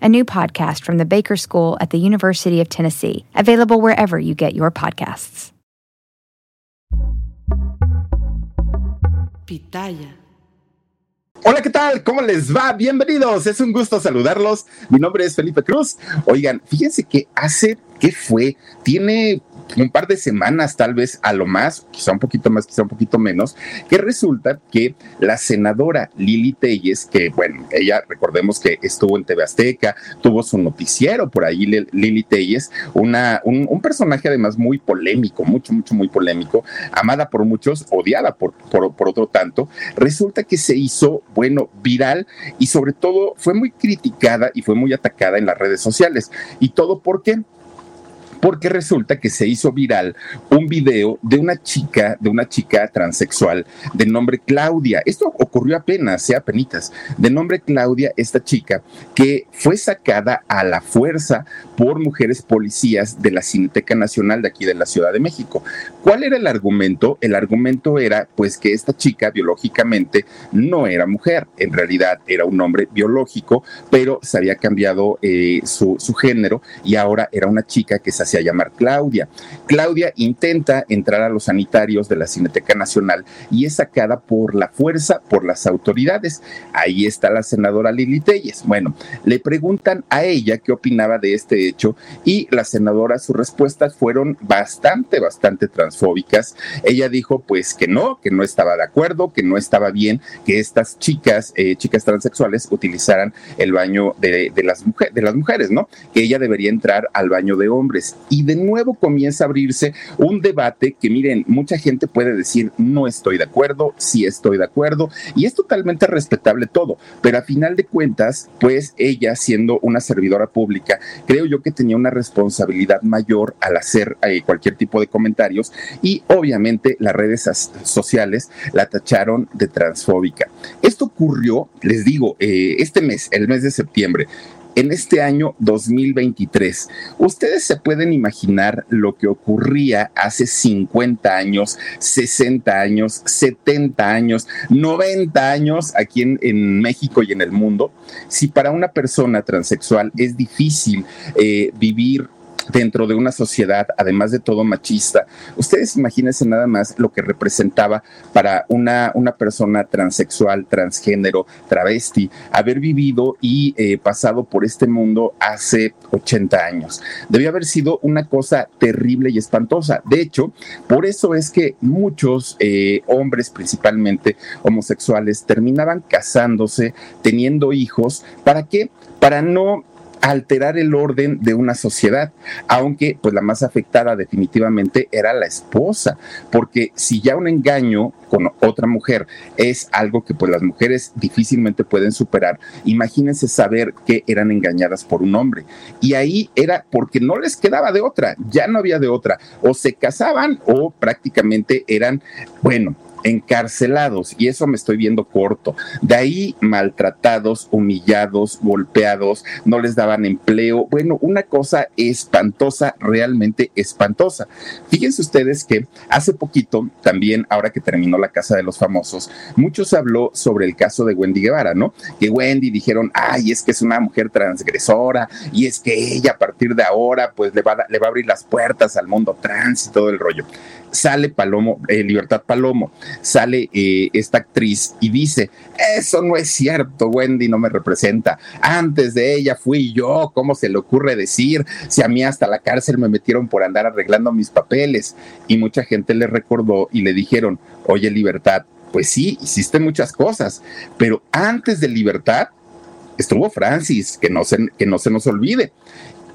a new podcast from the Baker School at the University of Tennessee, available wherever you get your podcasts. Pitaya. Hola, ¿qué tal? ¿Cómo les va? Bienvenidos. Es un gusto saludarlos. Mi nombre es Felipe Cruz. Oigan, fíjense que hace, ¿qué fue? Tiene un par de semanas, tal vez a lo más, quizá un poquito más, quizá un poquito menos, que resulta que la senadora Lili Telles, que bueno, ella recordemos que estuvo en TV Azteca, tuvo su noticiero por ahí, Lili Telles, una, un, personaje además muy polémico, mucho, mucho, muy polémico, amada por muchos, odiada por, por, por otro tanto, resulta que se hizo, bueno, viral y sobre todo fue muy criticada y fue muy atacada en las redes sociales. ¿Y todo por qué? Porque resulta que se hizo viral un video de una chica, de una chica transexual de nombre Claudia. Esto ocurrió apenas, sea penitas, de nombre Claudia, esta chica que fue sacada a la fuerza por mujeres policías de la Cineteca Nacional de aquí de la Ciudad de México. ¿Cuál era el argumento? El argumento era pues que esta chica biológicamente no era mujer, en realidad era un hombre biológico, pero se había cambiado eh, su, su género y ahora era una chica que se a llamar Claudia. Claudia intenta entrar a los sanitarios de la Cineteca Nacional y es sacada por la fuerza, por las autoridades. Ahí está la senadora Lili Telles. Bueno, le preguntan a ella qué opinaba de este hecho y la senadora sus respuestas fueron bastante, bastante transfóbicas. Ella dijo pues que no, que no estaba de acuerdo, que no estaba bien que estas chicas, eh, chicas transexuales utilizaran el baño de, las de las mujeres, ¿no? Que ella debería entrar al baño de hombres y de nuevo comienza a abrirse un debate que miren, mucha gente puede decir no estoy de acuerdo, sí estoy de acuerdo y es totalmente respetable todo, pero a final de cuentas, pues ella siendo una servidora pública, creo yo que tenía una responsabilidad mayor al hacer eh, cualquier tipo de comentarios y obviamente las redes sociales la tacharon de transfóbica. Esto ocurrió, les digo, eh, este mes, el mes de septiembre en este año 2023. Ustedes se pueden imaginar lo que ocurría hace 50 años, 60 años, 70 años, 90 años aquí en, México y en el mundo. Si para una persona transexual es difícil eh, vivir dentro de una sociedad, además de todo machista. Ustedes imagínense nada más lo que representaba para una, una persona transexual, transgénero, travesti, haber vivido y eh, pasado por este mundo hace 80 años. Debió haber sido una cosa terrible y espantosa. De hecho, por eso es que muchos eh, hombres, principalmente homosexuales, terminaban casándose, teniendo hijos. ¿Para qué? Para no alterar el orden de una sociedad, aunque pues la más afectada definitivamente era la esposa, porque si ya un engaño con otra mujer es algo que pues las mujeres difícilmente pueden superar, imagínense saber que eran engañadas por un hombre. Y ahí era porque no les quedaba de otra, ya no había de otra, o se casaban o prácticamente eran, bueno, encarcelados, y eso me estoy viendo corto. De ahí maltratados, humillados, golpeados, no les daban empleo. Bueno, una cosa espantosa, realmente espantosa. Fíjense ustedes que hace poquito, también ahora que terminó la Casa de los Famosos, muchos habló sobre el caso de Wendy Guevara, ¿no? Que Wendy dijeron, ay, es que es una mujer transgresora y es que ella a partir de ahora pues le va, le va a abrir las puertas al mundo trans y todo el rollo sale Palomo, eh, Libertad Palomo, sale eh, esta actriz y dice, eso no es cierto, Wendy no me representa. Antes de ella fui yo, ¿cómo se le ocurre decir? Si a mí hasta la cárcel me metieron por andar arreglando mis papeles. Y mucha gente le recordó y le dijeron, oye, libertad, pues sí, hiciste muchas cosas, pero antes de libertad estuvo Francis, que no se, que no se nos olvide.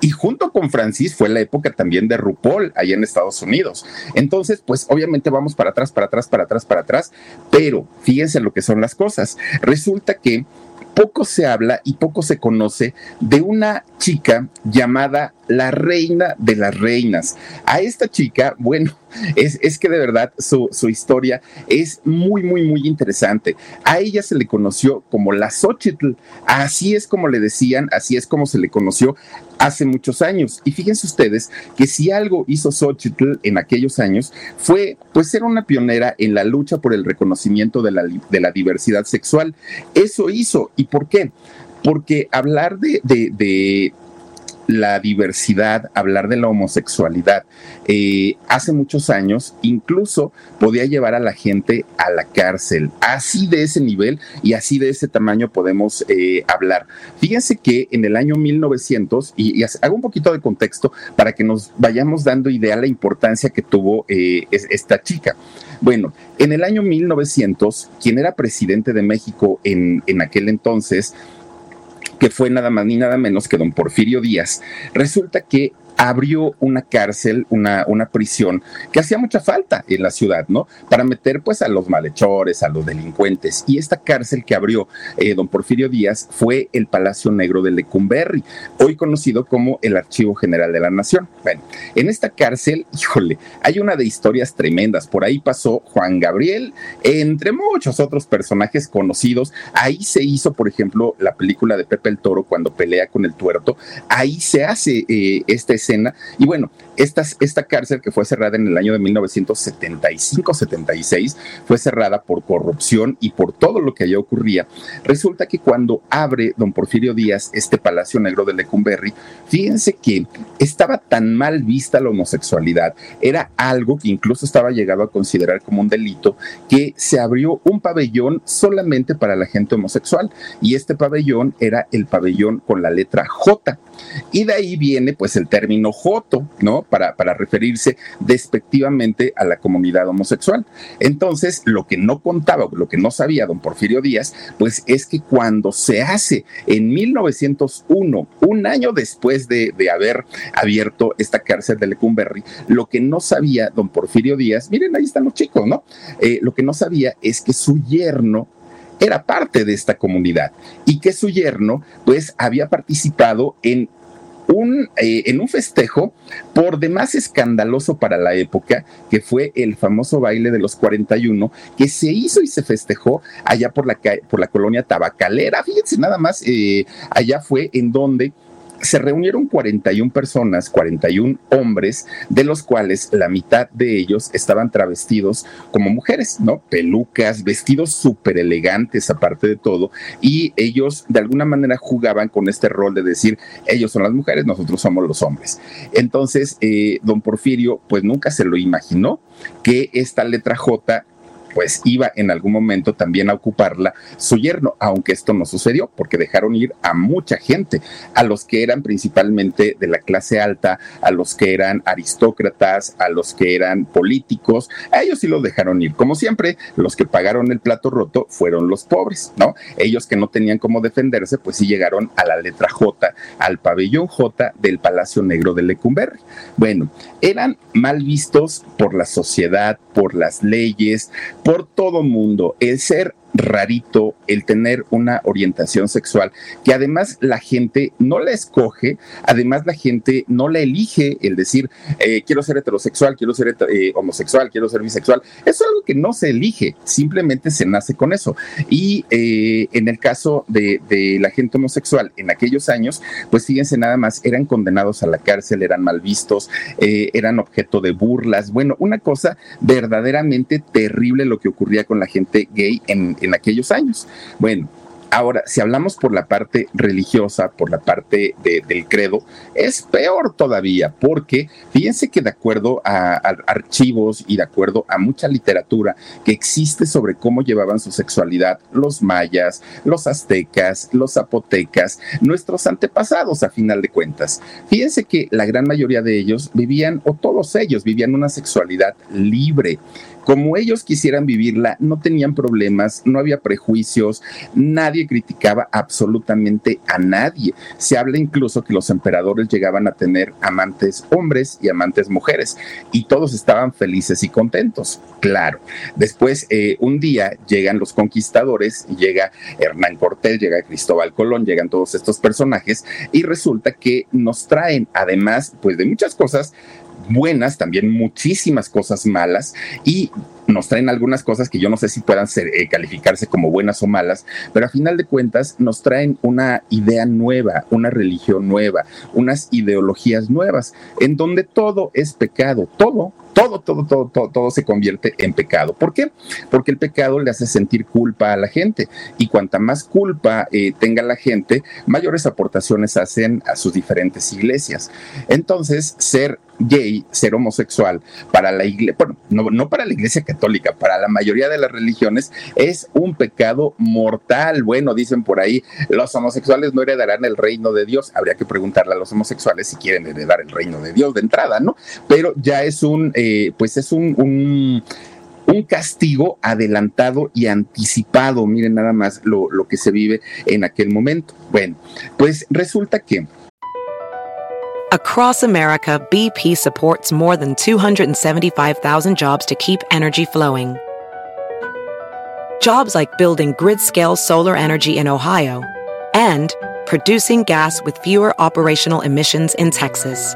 Y junto con Francis fue la época también de RuPaul allá en Estados Unidos. Entonces, pues obviamente vamos para atrás, para atrás, para atrás, para atrás, pero fíjense lo que son las cosas. Resulta que poco se habla y poco se conoce de una chica llamada la reina de las reinas. A esta chica, bueno, es, que de verdad su, historia es muy, muy, muy interesante. A ella se le conoció como la Xochitl. Así es como le decían, así es como se le conoció hace muchos años. Y fíjense ustedes que si algo hizo Xochitl en aquellos años fue pues ser una pionera en la lucha por el reconocimiento de la, de la diversidad sexual. Eso hizo. ¿Y por qué? Porque hablar de, de la diversidad, hablar de la homosexualidad. Eh, hace muchos años incluso podía llevar a la gente a la cárcel. Así de ese nivel y así de ese tamaño podemos eh, hablar. Fíjense que en el año 1900, y, hago un poquito de contexto para que nos vayamos dando idea de la importancia que tuvo eh, esta chica. Bueno, en el año 1900, quien era presidente de México en, en aquel entonces, que fue nada más ni nada menos que don Porfirio Díaz, resulta que abrió una cárcel, una, una prisión que hacía mucha falta en la ciudad, ¿no? Para meter pues a los malhechores, a los delincuentes. Y esta cárcel que abrió eh, don Porfirio Díaz fue el Palacio Negro de Lecumberri, hoy conocido como el Archivo General de la Nación. Bueno, en esta cárcel, híjole, hay una de historias tremendas. Por ahí pasó Juan Gabriel, entre muchos otros personajes conocidos. Ahí se hizo, por ejemplo, la película de Pepe el Toro cuando pelea con el tuerto. Ahí se hace eh, este Y bueno, esta, esta cárcel que fue cerrada en el año de 1975-76 fue cerrada por corrupción y por todo lo que allá ocurría. Resulta que cuando abre don Porfirio Díaz este Palacio Negro de Lecumberri, fíjense que estaba tan mal vista la homosexualidad, era algo que incluso estaba llegado a considerar como un delito, que se abrió un pabellón solamente para la gente homosexual y este pabellón era el pabellón con la letra J. Y de ahí viene pues el término Joto, ¿no? Para, para referirse despectivamente a la comunidad homosexual. Entonces, lo que no contaba, lo que no sabía don Porfirio Díaz, pues es que cuando se hace en 1901, un año después de, haber abierto esta cárcel de Lecumberri, lo que no sabía don Porfirio Díaz, miren, ahí están los chicos, ¿no? Eh, lo que no sabía es que su yerno era parte de esta comunidad y que su yerno pues había participado en un, eh, en un festejo por demás escandaloso para la época, que fue el famoso baile de los 41, que se hizo y se festejó allá por la, por la colonia tabacalera. Fíjense nada más, eh, allá fue en donde se reunieron 41 personas, 41 hombres, de los cuales la mitad de ellos estaban travestidos como mujeres, ¿no? Pelucas, vestidos súper elegantes aparte de todo, y ellos de alguna manera jugaban con este rol de decir, ellos son las mujeres, nosotros somos los hombres. Entonces, eh, don Porfirio, pues nunca se lo imaginó que esta letra J pues iba en algún momento también a ocuparla su yerno, aunque esto no sucedió porque dejaron ir a mucha gente, a los que eran principalmente de la clase alta, a los que eran aristócratas, a los que eran políticos, a ellos sí los dejaron ir. Como siempre, los que pagaron el plato roto fueron los pobres, ¿no? Ellos que no tenían cómo defenderse, pues sí llegaron a la letra J, al pabellón J del Palacio Negro de Lecumberri. Bueno, eran mal vistos por la sociedad, por las leyes, por todo mundo. El ser rarito el tener una orientación sexual que además la gente no la escoge, además la gente no la elige el decir eh, quiero ser heterosexual, quiero ser eh, homosexual, quiero ser bisexual. Es algo que no se elige, simplemente se nace con eso. Y eh, en el caso de, de, la gente homosexual en aquellos años, pues fíjense nada más, eran condenados a la cárcel, eran mal vistos, eran objeto de burlas. Bueno, una cosa verdaderamente terrible lo que ocurría con la gente gay en, en aquellos años. Bueno, Ahora, si hablamos por la parte religiosa, por la parte del credo, es peor todavía, porque fíjense que de acuerdo a, archivos y de acuerdo a mucha literatura que existe sobre cómo llevaban su sexualidad los mayas, los aztecas, los zapotecas, nuestros antepasados a final de cuentas, fíjense que la gran mayoría de ellos vivían, o todos ellos vivían una sexualidad libre como ellos quisieran vivirla, no tenían problemas, no había prejuicios, nadie criticaba absolutamente a nadie. Se habla incluso que los emperadores llegaban a tener amantes hombres y amantes mujeres y todos estaban felices y contentos. Claro, después eh, un día llegan los conquistadores, llega Hernán Cortés, llega Cristóbal Colón, llegan todos estos personajes y resulta que nos traen, además, pues de muchas cosas, buenas, también muchísimas cosas malas y nos traen algunas cosas que yo no sé si puedan ser, eh, calificarse como buenas o malas, pero a final de cuentas nos traen una idea nueva, una religión nueva, unas ideologías nuevas, en donde todo es pecado, todo, todo, todo, todo, todo, todo se convierte en pecado. ¿Por qué? Porque el pecado le hace sentir culpa a la gente y cuanta más culpa eh, tenga la gente, mayores aportaciones hacen a sus diferentes iglesias. Entonces, ser gay, ser homosexual, para la iglesia, bueno, no, no para la iglesia católica, para la mayoría de las religiones, es un pecado mortal. Bueno, dicen por ahí, los homosexuales no heredarán el reino de Dios. Habría que preguntarle a los homosexuales si quieren heredar el reino de Dios de entrada, ¿no? Pero ya es un, pues es un, un castigo adelantado y anticipado. Miren nada más lo, lo, que se vive en aquel momento. Bueno, pues resulta que Across America, BP supports more than 275,000 jobs to keep energy flowing. Jobs like building grid scale solar energy in Ohio and producing gas with fewer operational emissions in Texas.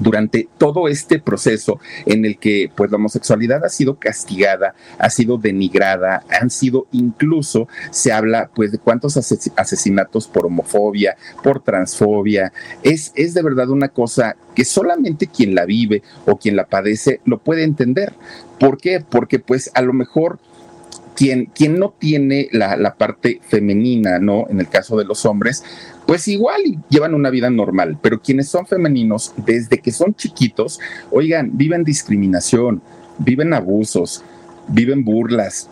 Durante todo este proceso en el que pues la homosexualidad ha sido castigada, ha sido denigrada, han sido incluso, se habla pues de cuántos asesinatos por homofobia, por transfobia, es, es de verdad una cosa que solamente quien la vive o quien la padece lo puede entender. ¿Por qué? Porque pues a lo mejor quien, quien, no tiene la, la, parte femenina, ¿no? En el caso de los hombres, pues igual llevan una vida normal, pero quienes son femeninos, desde que son chiquitos, oigan, viven discriminación, viven abusos, viven burlas,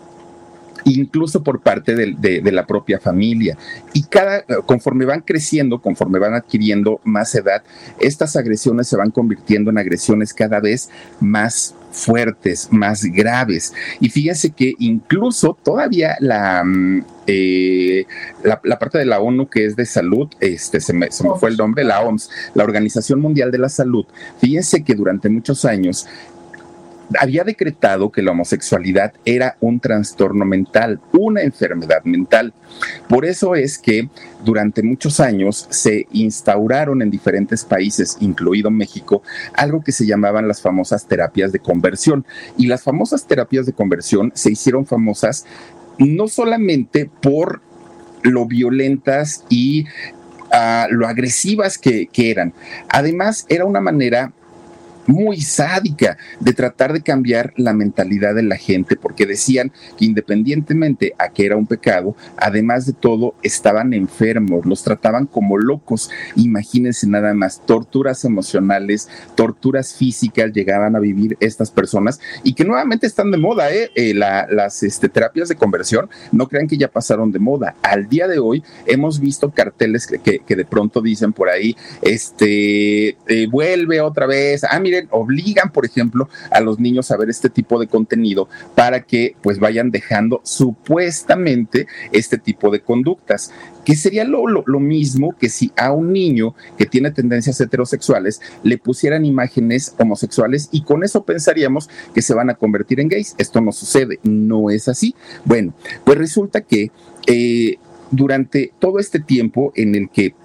incluso por parte de, la propia familia. Y cada, conforme van creciendo, conforme van adquiriendo más edad, estas agresiones se van convirtiendo en agresiones cada vez más fuertes, más graves. Y fíjense que incluso todavía la, mm, eh, la, parte de la ONU que es de salud, este, se me, se me fue el nombre, la OMS, la Organización Mundial de la Salud, fíjense que durante muchos años había decretado que la homosexualidad era un trastorno mental, una enfermedad mental. Por eso es que durante muchos años se instauraron en diferentes países, incluido México, algo que se llamaban las famosas terapias de conversión. Y las famosas terapias de conversión se hicieron famosas no solamente por lo violentas y ah, lo agresivas que, que, eran. Además, era una manera muy sádica de tratar de cambiar la mentalidad de la gente, porque decían que independientemente a que era un pecado, además de todo, estaban enfermos, los trataban como locos. Imagínense nada más, torturas emocionales, torturas físicas llegaban a vivir estas personas y que nuevamente están de moda, ¿eh? eh las este, terapias de conversión, no crean que ya pasaron de moda. Al día de hoy hemos visto carteles que, que, de pronto dicen por ahí, este, eh, vuelve otra vez, ah, mire, obligan, por ejemplo, a los niños a ver este tipo de contenido para que pues vayan dejando supuestamente este tipo de conductas que sería lo, lo, mismo que si a un niño que tiene tendencias heterosexuales le pusieran imágenes homosexuales y con eso pensaríamos que se van a convertir en gays. Esto no sucede, no es así. Bueno, pues resulta que eh, durante todo este tiempo en el que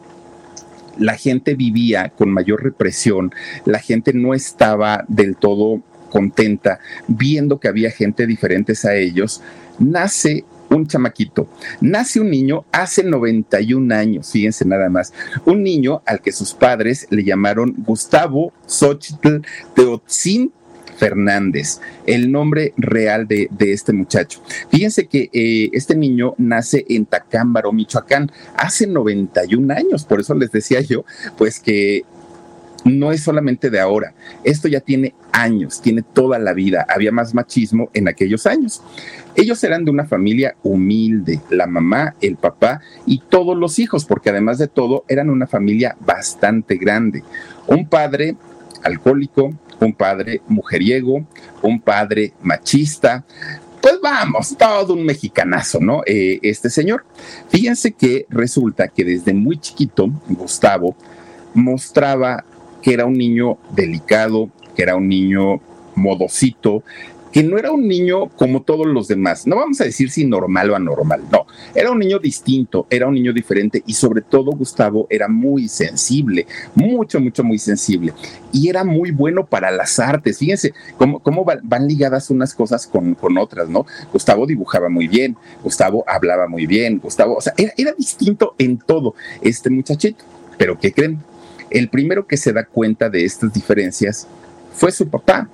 la gente vivía con mayor represión, la gente no estaba del todo contenta viendo que había gente diferentes a ellos, nace un chamaquito. Nace un niño hace 91 años, fíjense nada más. Un niño al que sus padres le llamaron Gustavo Xochitl Teotzin Fernández, el nombre real de, este muchacho. Fíjense que eh, este niño nace en Tacámbaro, Michoacán, hace 91 años, por eso les decía yo, pues que no es solamente de ahora, esto ya tiene años, tiene toda la vida, había más machismo en aquellos años. Ellos eran de una familia humilde, la mamá, el papá y todos los hijos, porque además de todo eran una familia bastante grande. Un padre alcohólico, un padre mujeriego, un padre machista, pues vamos, todo un mexicanazo, ¿no? Eh, este señor. Fíjense que resulta que desde muy chiquito, Gustavo mostraba que era un niño delicado, que era un niño modosito, que no era un niño como todos los demás. No vamos a decir si normal o anormal, no. Era un niño distinto, era un niño diferente y sobre todo Gustavo era muy sensible, mucho, mucho, muy sensible. Y era muy bueno para las artes. Fíjense cómo, cómo van ligadas unas cosas con, con, otras, ¿no? Gustavo dibujaba muy bien, Gustavo hablaba muy bien, Gustavo, o sea, era, era distinto en todo este muchachito. Pero ¿qué creen? El primero que se da cuenta de estas diferencias fue su papá.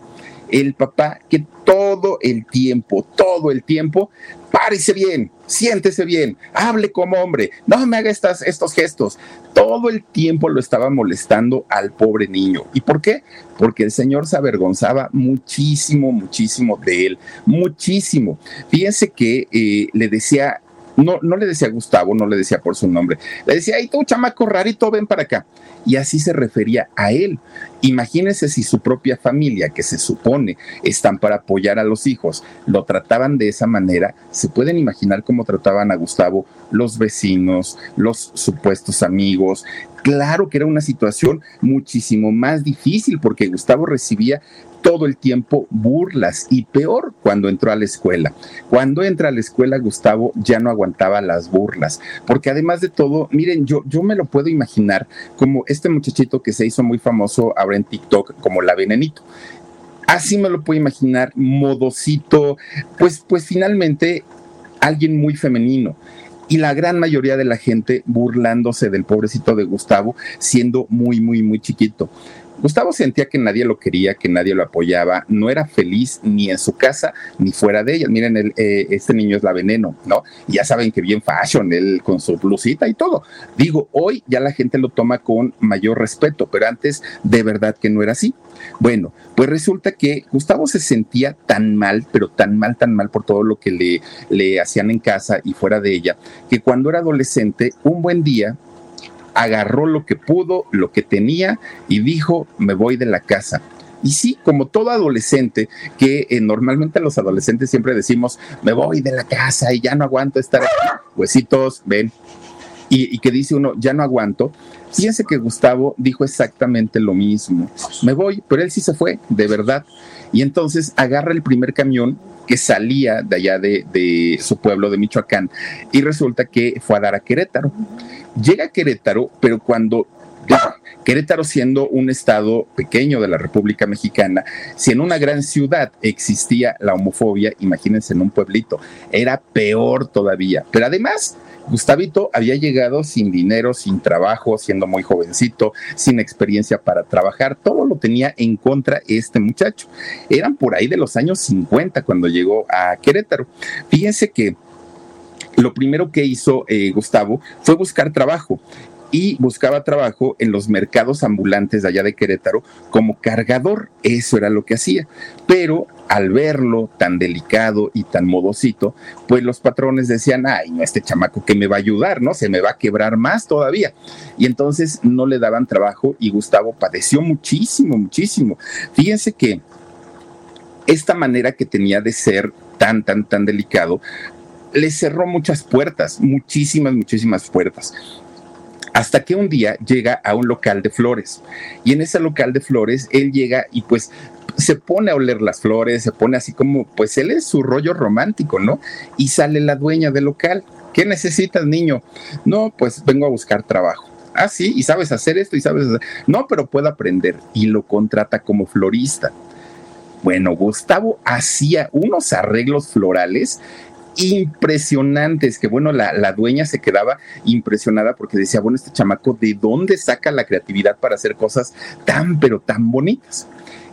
El papá que todo el tiempo, todo el tiempo, párese bien, siéntese bien, hable como hombre, no me haga estos gestos. Todo el tiempo lo estaba molestando al pobre niño. ¿Y por qué? Porque el Señor se avergonzaba muchísimo, muchísimo de él, muchísimo. Fíjense que eh, le decía no, no le decía Gustavo, no le decía por su nombre. Le decía, ay, tú, chamaco rarito, ven para acá. Y así se refería a él. Imagínense si su propia familia, que se supone están para apoyar a los hijos, lo trataban de esa manera. Se pueden imaginar cómo trataban a Gustavo los vecinos, los supuestos amigos, Claro que era una situación muchísimo más difícil porque Gustavo recibía todo el tiempo burlas y peor cuando entró a la escuela. Cuando entra a la escuela, Gustavo ya no aguantaba las burlas, porque además de todo, miren, yo, yo me lo puedo imaginar como este muchachito que se hizo muy famoso ahora en TikTok como la venenito. Así me lo puedo imaginar, modosito, pues, pues finalmente alguien muy femenino y la gran mayoría de la gente burlándose del pobrecito de Gustavo siendo muy, muy, muy chiquito. Gustavo sentía que nadie lo quería, que nadie lo apoyaba, no era feliz ni en su casa ni fuera de ella. Miren, el, eh, este niño es la veneno, ¿no? ya saben que bien fashion, él con su blusita y todo. Digo, hoy ya la gente lo toma con mayor respeto, pero antes de verdad que no era así. Bueno, pues resulta que Gustavo se sentía tan mal, pero tan mal, tan mal por todo lo que le, le hacían en casa y fuera de ella, que cuando era adolescente, un buen día agarró lo que pudo, lo que tenía y dijo, me voy de la casa. Y sí, como todo adolescente, que eh, normalmente los adolescentes siempre decimos, me voy de la casa y ya no aguanto estar aquí. Pues sí, todos ven. Y, que dice uno, ya no aguanto. Fíjense que Gustavo dijo exactamente lo mismo. Me voy, pero él sí se fue, de verdad. Y entonces agarra el primer camión que salía de allá de, de, su pueblo de Michoacán y resulta que fue a dar a Querétaro. Llega a Querétaro, pero cuando Querétaro siendo un estado pequeño de la República Mexicana, si en una gran ciudad existía la homofobia, imagínense en un pueblito, era peor todavía. Pero además, Gustavito había llegado sin dinero, sin trabajo, siendo muy jovencito, sin experiencia para trabajar, todo lo tenía en contra este muchacho. Eran por ahí de los años 50 cuando llegó a Querétaro. Fíjense que lo primero que hizo eh, Gustavo fue buscar trabajo y buscaba trabajo en los mercados ambulantes de allá de Querétaro como cargador. Eso era lo que hacía. Pero al verlo tan delicado y tan modosito, pues los patrones decían, ay, no, este chamaco que me va a ayudar, ¿no? Se me va a quebrar más todavía. Y entonces no le daban trabajo y Gustavo padeció muchísimo, muchísimo. Fíjense que esta manera que tenía de ser tan, tan, tan delicado, le cerró muchas puertas, muchísimas, muchísimas puertas. Hasta que un día llega a un local de flores y en ese local de flores él llega y pues se pone a oler las flores, se pone así como, pues él es su rollo romántico, ¿no? Y sale la dueña del local. ¿Qué necesitas, niño? No, pues vengo a buscar trabajo. Ah, sí, y sabes hacer esto y sabes. No, pero puedo aprender. Y lo contrata como florista. Bueno, Gustavo hacía unos arreglos florales impresionantes, que bueno, la, la, dueña se quedaba impresionada porque decía, bueno, este chamaco, ¿de dónde saca la creatividad para hacer cosas tan, pero tan bonitas?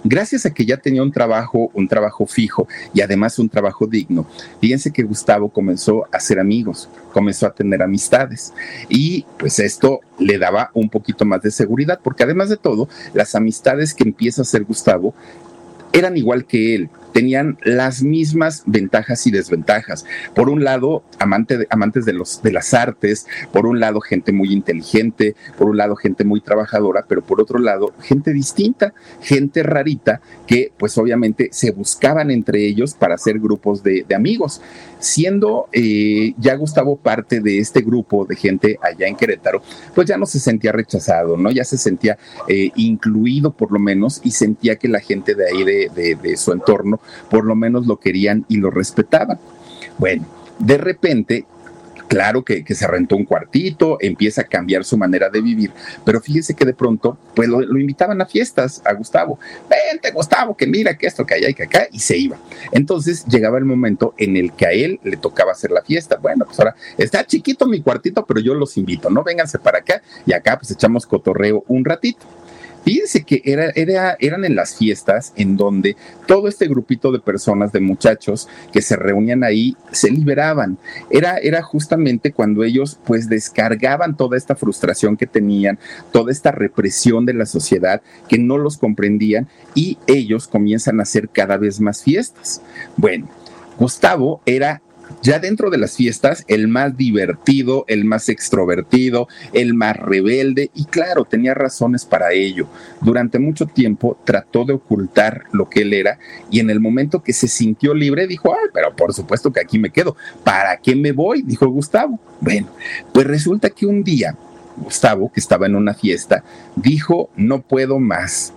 Gracias a que ya tenía un trabajo, un trabajo fijo y además un trabajo digno, fíjense que Gustavo comenzó a ser amigos, comenzó a tener amistades y pues esto le daba un poquito más de seguridad porque además de todo, las amistades que empieza a hacer Gustavo eran igual que él, tenían las mismas ventajas y desventajas. Por un lado, amante amantes de, los, de las artes, por un lado, gente muy inteligente, por un lado, gente muy trabajadora, pero por otro lado, gente distinta, gente rarita que pues obviamente se buscaban entre ellos para hacer grupos de, amigos. Siendo eh, ya Gustavo parte de este grupo de gente allá en Querétaro, pues ya no se sentía rechazado, ¿no? Ya se sentía eh, incluido por lo menos y sentía que la gente de ahí de su entorno por lo menos lo querían y lo respetaban. Bueno, de repente Claro que, se rentó un cuartito, empieza a cambiar su manera de vivir, pero fíjese que de pronto, pues lo, invitaban a fiestas a Gustavo. Vente, Gustavo, que mira que esto, que allá y que acá, y se iba. Entonces llegaba el momento en el que a él le tocaba hacer la fiesta. Bueno, pues ahora está chiquito mi cuartito, pero yo los invito, ¿no? Vénganse para acá y acá pues echamos cotorreo un ratito. Fíjense que era, eran en las fiestas en donde todo este grupito de personas, de muchachos que se reunían ahí, se liberaban. Era, era justamente cuando ellos pues descargaban toda esta frustración que tenían, toda esta represión de la sociedad que no los comprendían y ellos comienzan a hacer cada vez más fiestas. Bueno, Gustavo era ya dentro de las fiestas, el más divertido, el más extrovertido, el más rebelde, y claro, tenía razones para ello. Durante mucho tiempo trató de ocultar lo que él era, y en el momento que se sintió libre, dijo, ay, pero por supuesto que aquí me quedo. ¿Para qué me voy? Dijo Gustavo. Bueno, pues resulta que un día, Gustavo, que estaba en una fiesta, dijo, no puedo más,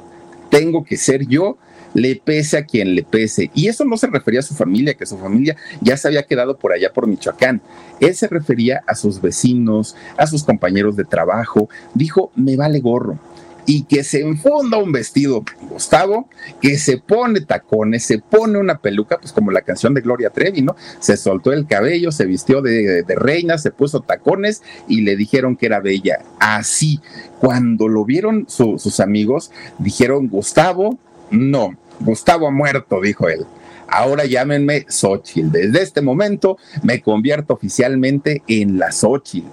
tengo que ser yo le pese a quien le pese. Y eso no se refería a su familia, que su familia ya se había quedado por allá por Michoacán. Él se refería a sus vecinos, a sus compañeros de trabajo. Dijo, me vale gorro. Y que se enfunda un vestido, Gustavo, que se pone tacones, se pone una peluca, pues como la canción de Gloria Trevi, ¿no? Se soltó el cabello, se vistió de, reina, se puso tacones y le dijeron que era bella. Así, cuando lo vieron sus amigos, dijeron, Gustavo, no, Gustavo muerto, dijo él. Ahora llámenme Xochitl. Desde este momento me convierto oficialmente en la Xochitl.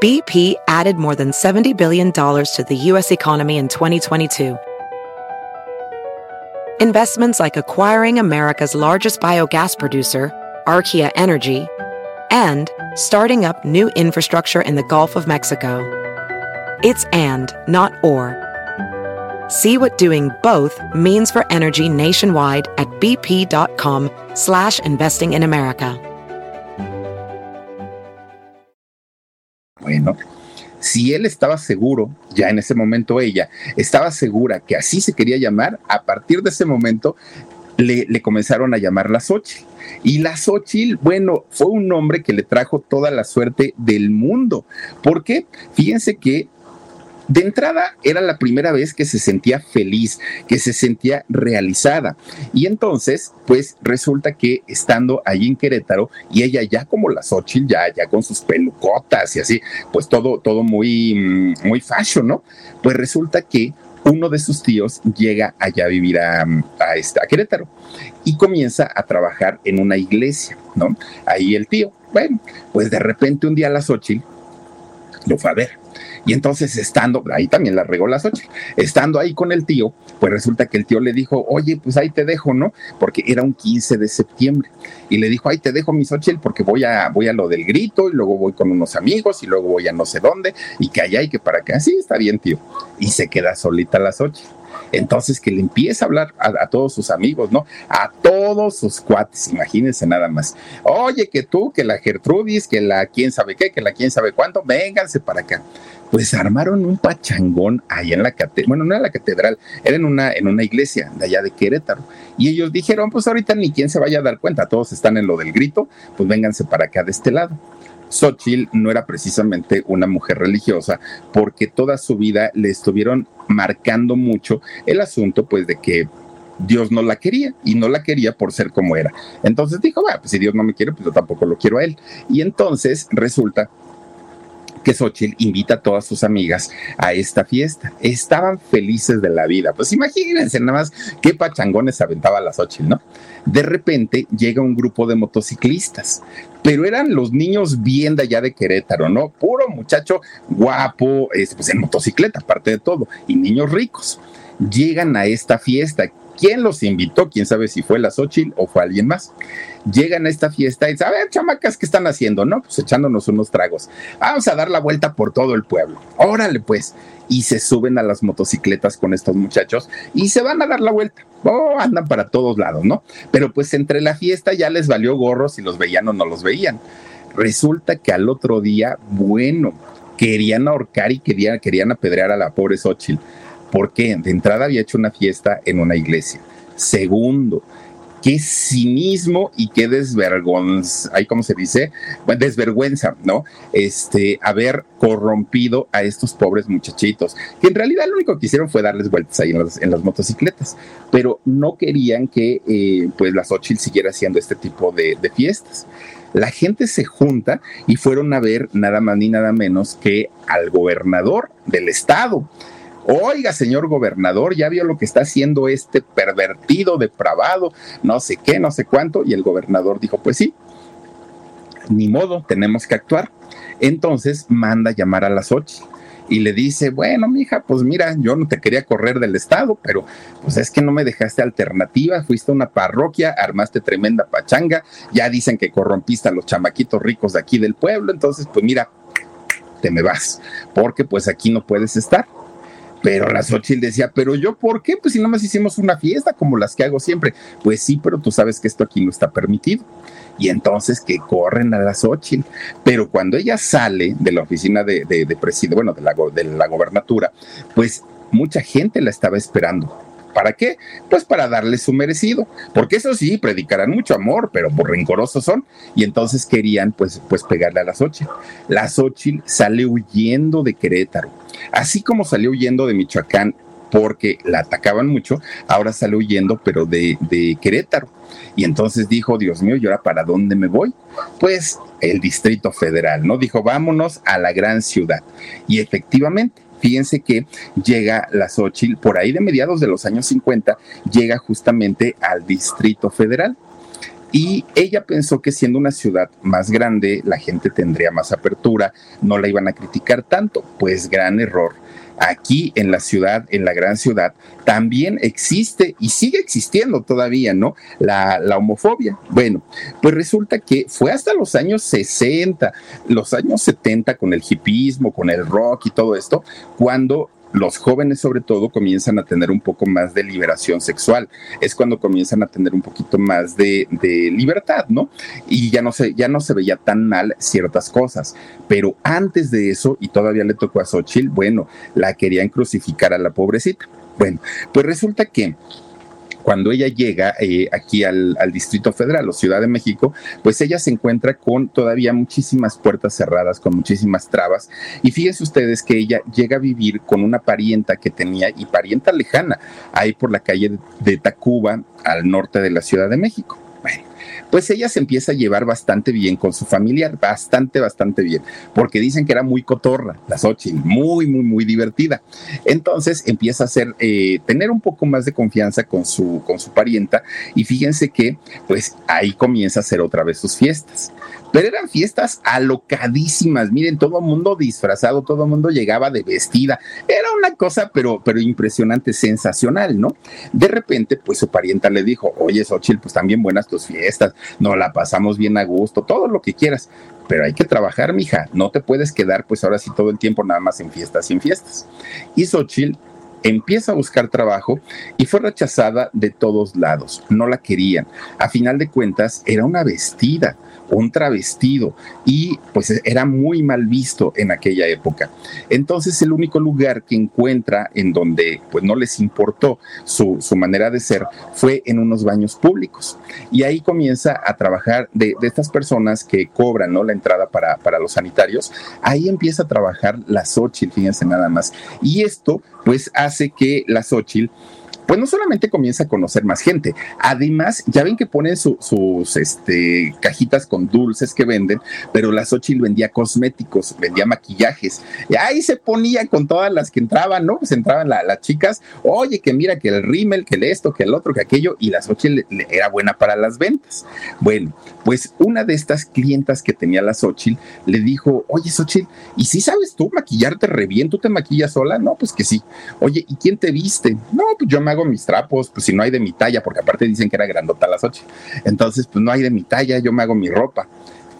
BP added more than $70 billion to the U.S. economy in 2022. Investments like acquiring America's largest biogas producer, Archaea Energy, and starting up new infrastructure in the Gulf of Mexico. It's and, not or. See what doing both means for energy nationwide at bp.com slash investing in America. Bueno, si él estaba seguro, ya en ese momento ella, estaba segura que así se quería llamar, a partir de ese momento le, comenzaron a llamar la Xochitl. Y la Xochitl, bueno, fue un nombre que le trajo toda la suerte del mundo. ¿Por qué? Fíjense que de entrada era la primera vez que se sentía feliz, que se sentía realizada. Y entonces, pues resulta que estando allí en Querétaro y ella ya como la Xochitl, ya, ya con sus pelucotas y así, pues todo, todo muy, mm, muy fashion, ¿no? Pues resulta que uno de sus tíos llega allá a vivir a, a, este, a Querétaro y comienza a trabajar en una iglesia, ¿no? Ahí el tío. Bueno, pues de repente un día la Xochitl lo fue a ver y entonces estando, ahí también la regó las ocho, estando ahí con el tío, pues resulta que el tío le dijo, oye, pues ahí te dejo, ¿no? Porque era un 15 de septiembre. Y le dijo, ahí te dejo mi Xochitl porque voy a, voy a lo del grito y luego voy con unos amigos y luego voy a no sé dónde y que allá y que para acá. Sí, está bien, tío. Y se queda solita la Xochitl. Entonces que le empieza a hablar a, todos sus amigos, ¿no? A todos sus cuates, imagínense nada más. Oye, que tú, que la Gertrudis, que la quién sabe qué, que la quién sabe cuánto, vénganse para acá. Pues armaron un pachangón ahí en la catedral, bueno, no era la catedral, era en una, en una iglesia de allá de Querétaro. Y ellos dijeron, pues ahorita ni quien se vaya a dar cuenta, todos están en lo del grito, pues vénganse para acá de este lado. Xochitl no era precisamente una mujer religiosa porque toda su vida le estuvieron marcando mucho el asunto pues de que Dios no la quería y no la quería por ser como era. Entonces dijo, bueno, pues si Dios no me quiere, pues yo tampoco lo quiero a él. Y entonces resulta que Xochitl invita a todas sus amigas a esta fiesta. Estaban felices de la vida. Pues imagínense nada más qué pachangones aventaba la Xochitl, ¿no? De repente llega un grupo de motociclistas, pero eran los niños bien de allá de Querétaro, ¿no? Puro muchacho guapo, pues en motocicleta, aparte de todo, y niños ricos. Llegan a esta fiesta quién los invitó, quién sabe si fue la Xochitl o fue alguien más. Llegan a esta fiesta y dicen, a ver, chamacas, ¿qué están haciendo? No, pues echándonos unos tragos. Vamos a dar la vuelta por todo el pueblo. Órale, pues. Y se suben a las motocicletas con estos muchachos y se van a dar la vuelta. Oh, andan para todos lados, ¿no? Pero pues entre la fiesta ya les valió gorro si los veían o no los veían. Resulta que al otro día, bueno, querían ahorcar y querían, querían apedrear a la pobre Xochitl porque de entrada había hecho una fiesta en una iglesia. Segundo, qué cinismo y qué desvergüenza, ahí cómo se dice, bueno, desvergüenza, ¿no? Este, haber corrompido a estos pobres muchachitos, que en realidad lo único que hicieron fue darles vueltas ahí en las, motocicletas, pero no querían que eh, pues la Xochitl siguiera haciendo este tipo de, de fiestas. La gente se junta y fueron a ver nada más ni nada menos que al gobernador del estado Oiga, señor gobernador, ya vio lo que está haciendo este pervertido, depravado, no sé qué, no sé cuánto. Y el gobernador dijo, pues sí, ni modo, tenemos que actuar. Entonces manda llamar a las ocho y le dice, bueno, mija, pues mira, yo no te quería correr del estado, pero pues es que no me dejaste alternativa, fuiste a una parroquia, armaste tremenda pachanga, ya dicen que corrompiste a los chamaquitos ricos de aquí del pueblo, entonces pues mira, te me vas, porque pues aquí no puedes estar. Pero la Xochitl decía, pero yo, ¿por qué? Pues si nomás hicimos una fiesta como las que hago siempre. Pues sí, pero tú sabes que esto aquí no está permitido. Y entonces que corren a la Xochitl. Pero cuando ella sale de la oficina de, de, de presidente, bueno, de la, de la gobernatura, pues mucha gente la estaba esperando ¿Para qué? Pues para darle su merecido, porque eso sí, predicarán mucho amor, pero por rencorosos son, y entonces querían pues, pues pegarle a la Xochitl. La Xochitl sale huyendo de Querétaro, así como salió huyendo de Michoacán porque la atacaban mucho, ahora sale huyendo, pero de, de Querétaro. Y entonces dijo, Dios mío, ¿y ahora para dónde me voy? Pues el Distrito Federal, ¿no? Dijo, vámonos a la gran ciudad. Y efectivamente, Fíjense que llega la Xochitl por ahí de mediados de los años 50, llega justamente al Distrito Federal. Y ella pensó que siendo una ciudad más grande, la gente tendría más apertura, no la iban a criticar tanto. Pues gran error aquí en la ciudad, en la gran ciudad, también existe y sigue existiendo todavía, ¿no? La, homofobia. Bueno, pues resulta que fue hasta los años 60, los años 70 con el hipismo, con el rock y todo esto, cuando los jóvenes sobre todo comienzan a tener un poco más de liberación sexual. Es cuando comienzan a tener un poquito más de, libertad, ¿no? Y ya no, se, ya no se veía tan mal ciertas cosas. Pero antes de eso, y todavía le tocó a Xochitl, bueno, la querían crucificar a la pobrecita. Bueno, pues resulta que cuando ella llega eh, aquí al, Distrito Federal o Ciudad de México, pues ella se encuentra con todavía muchísimas puertas cerradas, con muchísimas trabas. Y fíjense ustedes que ella llega a vivir con una parienta que tenía y parienta lejana, ahí por la calle de Tacuba, al norte de la Ciudad de México. Pues ella se empieza a llevar bastante bien con su familiar, bastante, bastante bien, porque dicen que era muy cotorra, la Xochitl, muy, muy, muy divertida. Entonces empieza a hacer, eh, tener un poco más de confianza con su, con su parienta y fíjense que pues ahí comienza a hacer otra vez sus fiestas pero eran fiestas alocadísimas. Miren, todo el mundo disfrazado, todo el mundo llegaba de vestida. Era una cosa, pero, pero impresionante, sensacional, ¿no? De repente, pues su parienta le dijo, oye, Xochitl, pues también buenas tus fiestas, nos la pasamos bien a gusto, todo lo que quieras, pero hay que trabajar, mija, no te puedes quedar, pues ahora sí todo el tiempo nada más en fiestas, en fiestas. Y Xochitl empieza a buscar trabajo y fue rechazada de todos lados. No la querían. A final de cuentas, era una vestida un travestido y pues era muy mal visto en aquella época. Entonces el único lugar que encuentra en donde pues no les importó su, manera de ser fue en unos baños públicos y ahí comienza a trabajar de, estas personas que cobran ¿no? la entrada para, para los sanitarios, ahí empieza a trabajar la Xochitl, fíjense nada más. Y esto pues hace que la Xochitl pues no solamente comienza a conocer más gente, además, ya ven que ponen sus este, cajitas con dulces que venden, pero la Xochitl vendía cosméticos, vendía maquillajes, y ahí se ponía con todas las que entraban, ¿no? Pues entraban las chicas, oye, que mira que el rímel, que el esto, que el otro, que aquello, y la Xochitl era buena para las ventas. Bueno, pues una de estas clientas que tenía la Xochitl le dijo, oye Xochitl, ¿y si sabes tú maquillarte re bien? ¿Tú te maquillas sola? No, pues que sí. Oye, ¿y quién te viste? No, pues yo me hago mis trapos, pues si no hay de mi talla, porque aparte dicen que era grandota la Xochitl. Entonces, pues no hay de mi talla, yo me hago mi ropa.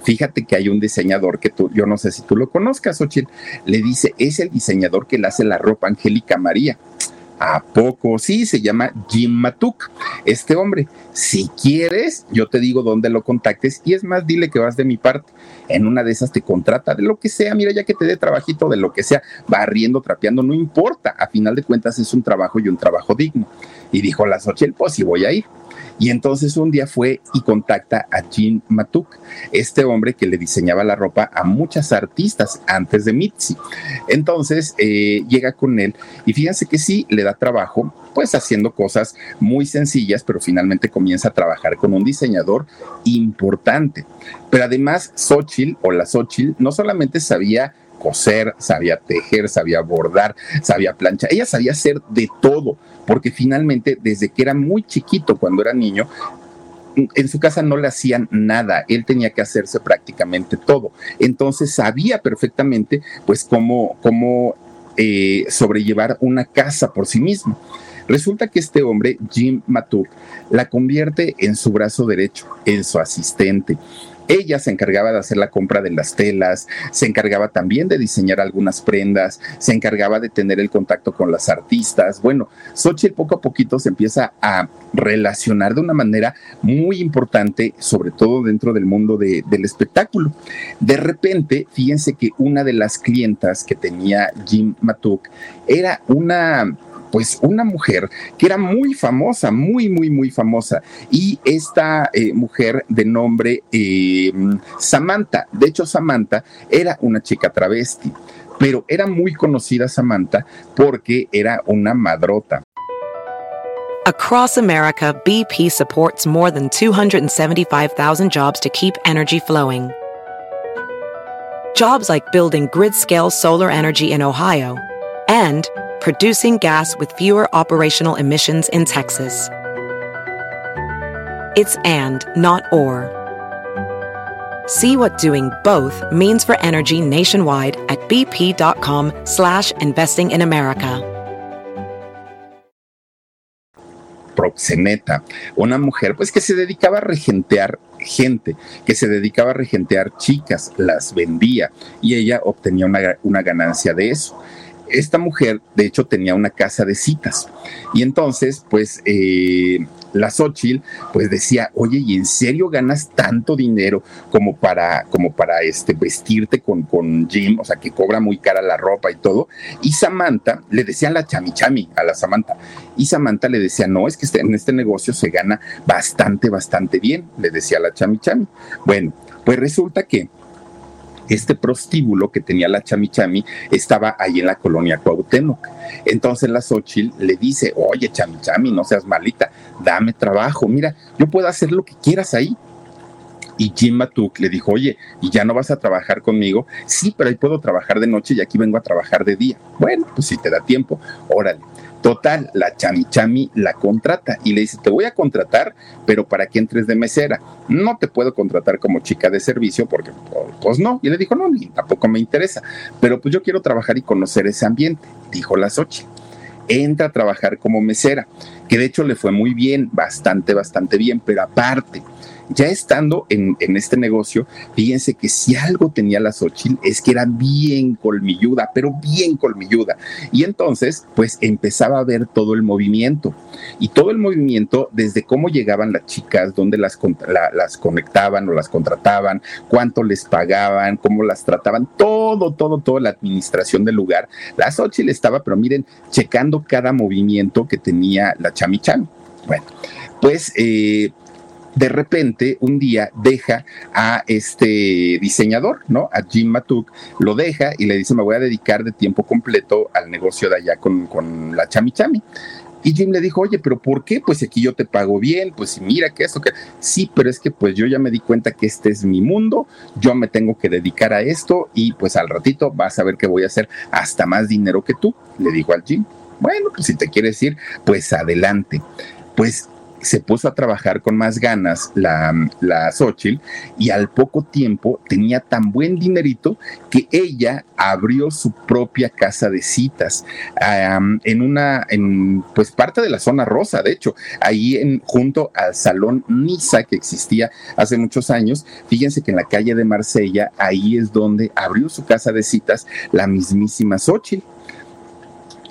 Fíjate que hay un diseñador que tú, yo no sé si tú lo conozcas, Xochitl, le dice, es el diseñador que le hace la ropa Angélica María. ¿A poco? Sí, se llama Jim Matuk, este hombre. Si quieres, yo te digo dónde lo contactes y es más, dile que vas de mi parte. En una de esas te contrata de lo que sea, mira, ya que te dé trabajito de lo que sea, barriendo, trapeando, no importa. A final de cuentas es un trabajo y un trabajo digno. Y dijo la Xochitl, pues sí voy a ir. Y entonces un día fue y contacta a Jim Matuk, este hombre que le diseñaba la ropa a muchas artistas antes de Mitzi. Entonces eh, llega con él y fíjense que sí, le da trabajo, pues haciendo cosas muy sencillas, pero finalmente comienza a trabajar con un diseñador importante. Pero además, Xochitl o la Xochitl no solamente sabía coser, sabía tejer, sabía bordar, sabía planchar. Ella sabía hacer de todo, porque finalmente desde que era muy chiquito, cuando era niño, en su casa no le hacían nada, él tenía que hacerse prácticamente todo. Entonces sabía perfectamente, pues, cómo, cómo eh, sobrellevar una casa por sí mismo. Resulta que este hombre, Jim Matuk, la convierte en su brazo derecho, en su asistente. Ella se encargaba de hacer la compra de las telas, se encargaba también de diseñar algunas prendas, se encargaba de tener el contacto con las artistas. Bueno, Xochitl poco a poquito se empieza a relacionar de una manera muy importante, sobre todo dentro del mundo del espectáculo. De repente, fíjense que una de las clientas que tenía Jim Matuk era una pues una mujer que era muy famosa, muy, muy, muy famosa. Y esta eh, mujer de nombre eh, Samantha, de hecho Samantha era una chica travesti, pero era muy conocida Samantha porque era una madrota. Across America, BP supports more than 275,000 jobs to keep energy flowing. Jobs like building grid-scale solar energy in Ohio and producing gas with fewer operational emissions in Texas. It's and, not or. See what doing both means for energy nationwide at bp.com slash investing in America. Proxeneta, una mujer pues que se dedicaba a regentear gente, que se dedicaba a regentear chicas, las vendía y ella obtenía una, una ganancia de eso esta mujer, de hecho, tenía una casa de citas. Y entonces, pues, eh, la Xochitl, pues decía, oye, ¿y en serio ganas tanto dinero como para, como para este, vestirte con, con Jim? O sea, que cobra muy cara la ropa y todo. Y Samantha, le decía a la chami chami, a la Samantha. Y Samantha le decía, no, es que este, en este negocio se gana bastante, bastante bien, le decía la chami chami. Bueno, pues resulta que este prostíbulo que tenía la Chamichami estaba ahí en la colonia Cuauhtémoc. Entonces la Xochitl le dice, oye Chamichami, no seas malita, dame trabajo, mira, yo puedo hacer lo que quieras ahí. Y Jim Matuk le dijo, oye, ¿y ya no vas a trabajar conmigo? Sí, pero ahí puedo trabajar de noche y aquí vengo a trabajar de día. Bueno, pues si te da tiempo, órale. Total, la Chami Chami la contrata y le dice, te voy a contratar, pero para que entres de mesera. No te puedo contratar como chica de servicio porque, pues no. Y le dijo, no, ni tampoco me interesa, pero pues yo quiero trabajar y conocer ese ambiente, dijo la Sochi. Entra a trabajar como mesera, que de hecho le fue muy bien, bastante, bastante bien, pero aparte, ya estando en, este negocio, fíjense que si algo tenía la Xochitl es que era bien colmilluda, pero bien colmilluda. Y entonces, pues empezaba a ver todo el movimiento. Y todo el movimiento, desde cómo llegaban las chicas, dónde las, las conectaban o las contrataban, cuánto les pagaban, cómo las trataban, todo, todo, toda la administración del lugar. La Xochitl estaba, pero miren, checando cada movimiento que tenía la Chamichan. Bueno, pues eh, de repente un día deja a este diseñador, ¿no? A Jim Matuk, lo deja y le dice, me voy a dedicar de tiempo completo al negocio de allá con, con la Chami Chami. Y Jim le dijo, oye, pero ¿por qué? Pues aquí yo te pago bien, pues mira que esto, que sí, pero es que pues yo ya me di cuenta que este es mi mundo, yo me tengo que dedicar a esto y pues al ratito vas a ver que voy a hacer hasta más dinero que tú, le dijo al Jim. Bueno, pues si te quieres ir, pues adelante. Pues se puso a trabajar con más ganas la, la Xochitl y al poco tiempo tenía tan buen dinerito que ella abrió su propia casa de citas en una, en pues parte de la zona rosa, de hecho, ahí en, junto al salón Nisa que existía hace muchos años. Fíjense que en la calle de Marsella, ahí es donde abrió su casa de citas la mismísima Xochitl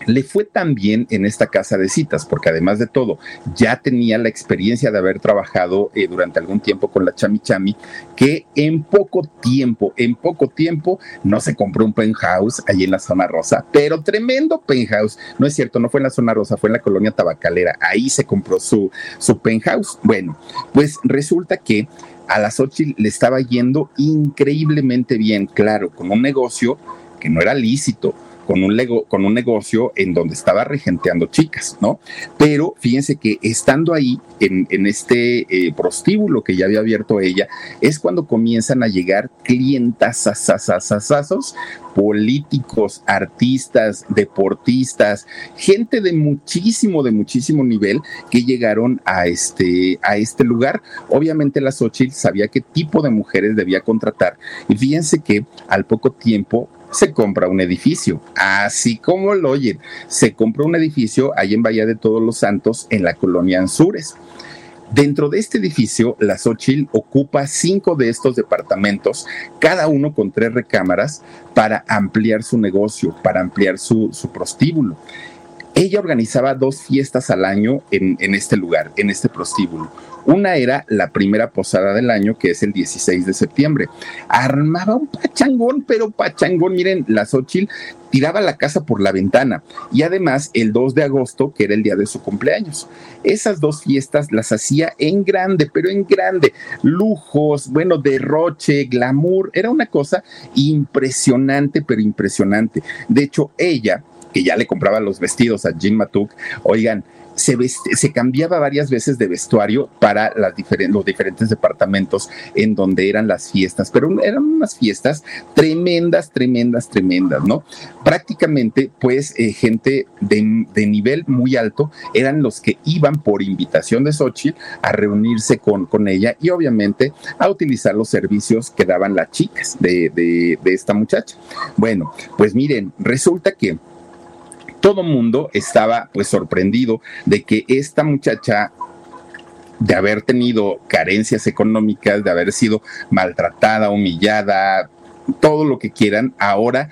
le fue tan bien en esta casa de citas, porque además de todo, ya tenía la experiencia de haber trabajado eh, durante algún tiempo con la Chami Chami, que en poco tiempo, en poco tiempo, no se compró un penthouse allí en la zona rosa, pero tremendo penthouse. No es cierto, no fue en la zona rosa, fue en la colonia tabacalera. Ahí se compró su, su penthouse. Bueno, pues resulta que a las ocho le estaba yendo increíblemente bien, claro, con un negocio que no era lícito con un, lego, con un negocio en donde estaba regenteando chicas, ¿no? Pero fíjense que estando ahí en, este eh, prostíbulo que ya había abierto ella, es cuando comienzan a llegar clientas asasasasazos, políticos, artistas, deportistas, gente de muchísimo, de muchísimo nivel que llegaron a este, a este lugar. Obviamente la Xochitl sabía qué tipo de mujeres debía contratar y fíjense que al poco tiempo se compra un edificio, así como lo oyen, se compra un edificio ahí en Bahía de Todos los Santos, en la colonia Anzures. Dentro de este edificio, la Xochitl ocupa cinco de estos departamentos, cada uno con tres recámaras, para ampliar su negocio, para ampliar su, su prostíbulo. Ella organizaba dos fiestas al año en, en este lugar, en este prostíbulo. Una era la primera posada del año, que es el 16 de septiembre. Armaba un pachangón, pero pachangón. Miren, la Xochitl tiraba la casa por la ventana. Y además, el 2 de agosto, que era el día de su cumpleaños. Esas dos fiestas las hacía en grande, pero en grande. Lujos, bueno, derroche, glamour. Era una cosa impresionante, pero impresionante. De hecho, ella que ya le compraba los vestidos a Jim Matuk, oigan, se, se, cambiaba varias veces de vestuario para las los diferentes departamentos en donde eran las fiestas, pero eran unas fiestas tremendas, tremendas, tremendas, ¿no? Prácticamente, pues, eh, gente de, de, nivel muy alto eran los que iban por invitación de Xochitl a reunirse con, con ella y obviamente a utilizar los servicios que daban las chicas de, de esta muchacha. Bueno, pues miren, resulta que todo mundo estaba pues sorprendido de que esta muchacha de haber tenido carencias económicas, de haber sido maltratada, humillada, todo lo que quieran, ahora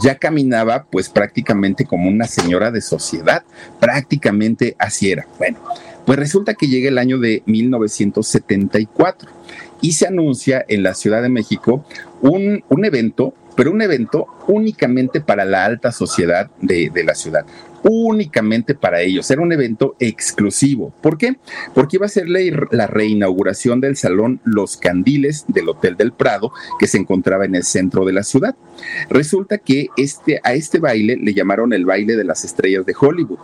ya caminaba pues prácticamente como una señora de sociedad, prácticamente así era. Bueno, pues resulta que llega el año de 1974 y se anuncia en la Ciudad de México un, un evento pero un evento únicamente para la alta sociedad de, la ciudad únicamente para ellos. Era un evento exclusivo. ¿Por qué? Porque iba a ser la, la, reinauguración del salón Los Candiles del Hotel del Prado, que se encontraba en el centro de la ciudad. Resulta que este, a este baile le llamaron el baile de las estrellas de Hollywood.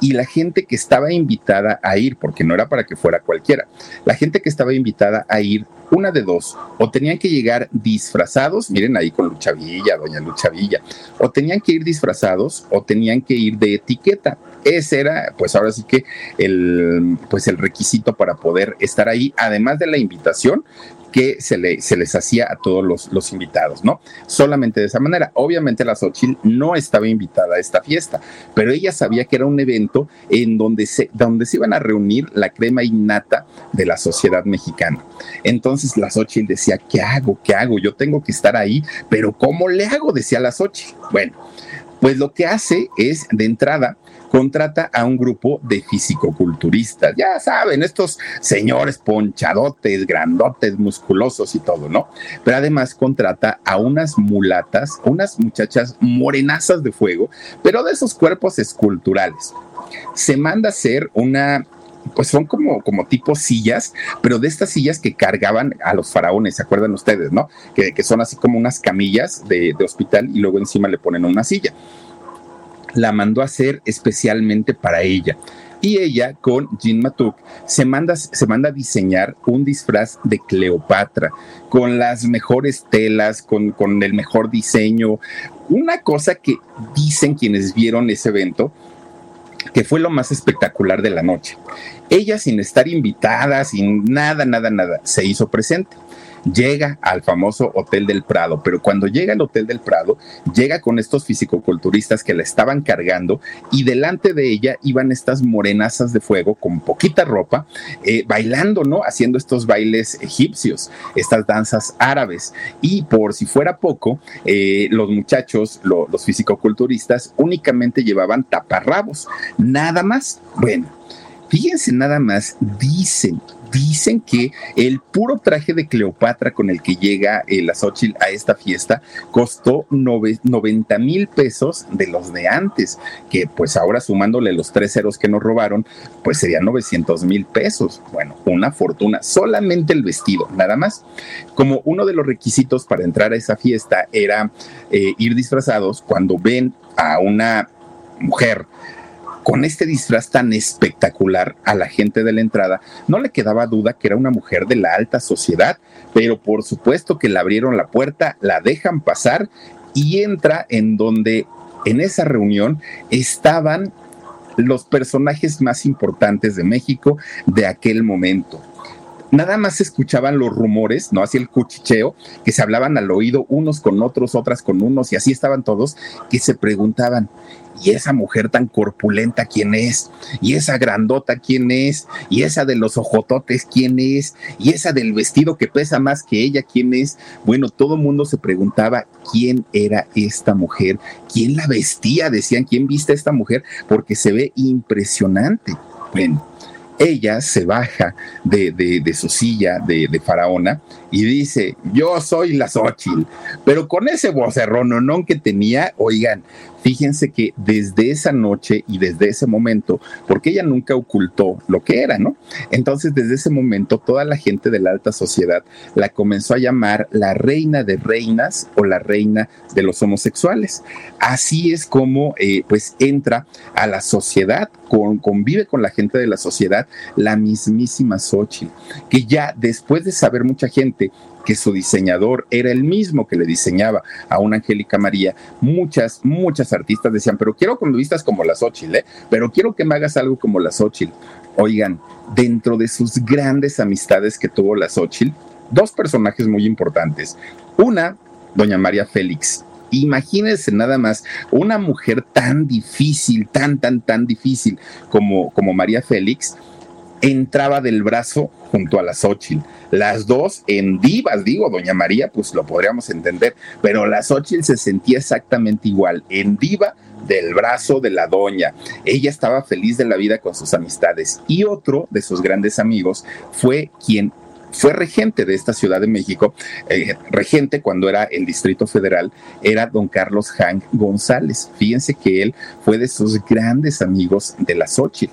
Y la gente que estaba invitada a ir, porque no era para que fuera cualquiera, la gente que estaba invitada a ir una de dos, o tenían que llegar disfrazados, miren ahí con Lucha Villa, doña Lucha Villa, o tenían que ir disfrazados o tenían que ir de etiqueta. Ese era, pues ahora sí que el, pues el requisito para poder estar ahí, además de la invitación, que se, le, se les hacía a todos los, invitados, ¿no? Solamente de esa manera. Obviamente la Xochitl no estaba invitada a esta fiesta, pero ella sabía que era un evento en donde se, donde se iban a reunir la crema innata de la sociedad mexicana. Entonces la Xochitl decía, ¿qué hago? ¿Qué hago? Yo tengo que estar ahí, pero ¿cómo le hago? Decía la Xochitl. Bueno, pues lo que hace es, de entrada, contrata a un grupo de fisicoculturistas. Ya saben, estos señores ponchadotes, grandotes, musculosos y todo, ¿no? Pero además contrata a unas mulatas, unas muchachas morenazas de fuego, pero de esos cuerpos esculturales. Se manda a hacer una pues son como, como tipo sillas, pero de estas sillas que cargaban a los faraones, ¿se acuerdan ustedes, no? Que, son así como unas camillas de, de hospital y luego encima le ponen una silla la mandó a hacer especialmente para ella y ella con Jean Matuk se manda, se manda a diseñar un disfraz de Cleopatra con las mejores telas, con, con el mejor diseño. Una cosa que dicen quienes vieron ese evento, que fue lo más espectacular de la noche. Ella sin estar invitada, sin nada, nada, nada, se hizo presente llega al famoso Hotel del Prado, pero cuando llega al Hotel del Prado, llega con estos fisicoculturistas que la estaban cargando y delante de ella iban estas morenazas de fuego con poquita ropa, eh, bailando, ¿no? Haciendo estos bailes egipcios, estas danzas árabes. Y por si fuera poco, eh, los muchachos, los fisicoculturistas, únicamente llevaban taparrabos, nada más. Bueno, fíjense nada más, dicen dicen que el puro traje de Cleopatra con el que llega el eh, a esta fiesta costó 90 mil pesos de los de antes, que pues ahora sumándole los tres ceros que nos robaron, pues serían 900 mil pesos. Bueno, una fortuna, solamente el vestido, nada más. Como uno de los requisitos para entrar a esa fiesta era eh, ir disfrazados cuando ven a una mujer con este disfraz tan espectacular a la gente de la entrada, no le quedaba duda que era una mujer de la alta sociedad, pero por supuesto que le abrieron la puerta, la dejan pasar y entra en donde en esa reunión estaban los personajes más importantes de México de aquel momento nada más escuchaban los rumores, ¿no? Así el cuchicheo, que se hablaban al oído unos con otros, otras con unos, y así estaban todos, que se preguntaban, ¿Y esa mujer tan corpulenta quién es? ¿Y esa grandota quién es? ¿Y esa de los ojototes quién es? ¿Y esa del vestido que pesa más que ella quién es? Bueno, todo el mundo se preguntaba quién era esta mujer, quién la vestía, decían, ¿quién viste a esta mujer? Porque se ve impresionante. Bueno, ella se baja de, su silla de, faraona y dice, yo soy la Xochitl, pero con ese vocerrón que tenía, oigan, fíjense que desde esa noche y desde ese momento, porque ella nunca ocultó lo que era, ¿no? Entonces, desde ese momento, toda la gente de la alta sociedad la comenzó a llamar la reina de reinas o la reina de los homosexuales. Así es como, eh, pues, entra a la sociedad, convive con la gente de la sociedad, la mismísima Xochitl, que ya después de saber mucha gente que su diseñador era el mismo que le diseñaba a una Angélica María, muchas, muchas artistas decían, pero quiero vistas como la Xochitl, ¿eh? pero quiero que me hagas algo como la Xochitl. Oigan, dentro de sus grandes amistades que tuvo la Xochitl, dos personajes muy importantes. Una, doña María Félix, Imagínense nada más una mujer tan difícil, tan, tan, tan difícil como, como María Félix, entraba del brazo junto a la Xochitl. Las dos en divas, digo, doña María, pues lo podríamos entender, pero la Xochitl se sentía exactamente igual, en diva del brazo de la doña. Ella estaba feliz de la vida con sus amistades. Y otro de sus grandes amigos fue quien fue regente de esta Ciudad de México, eh, regente cuando era el Distrito Federal, era don Carlos Hank González. Fíjense que él fue de sus grandes amigos de la Xochitl.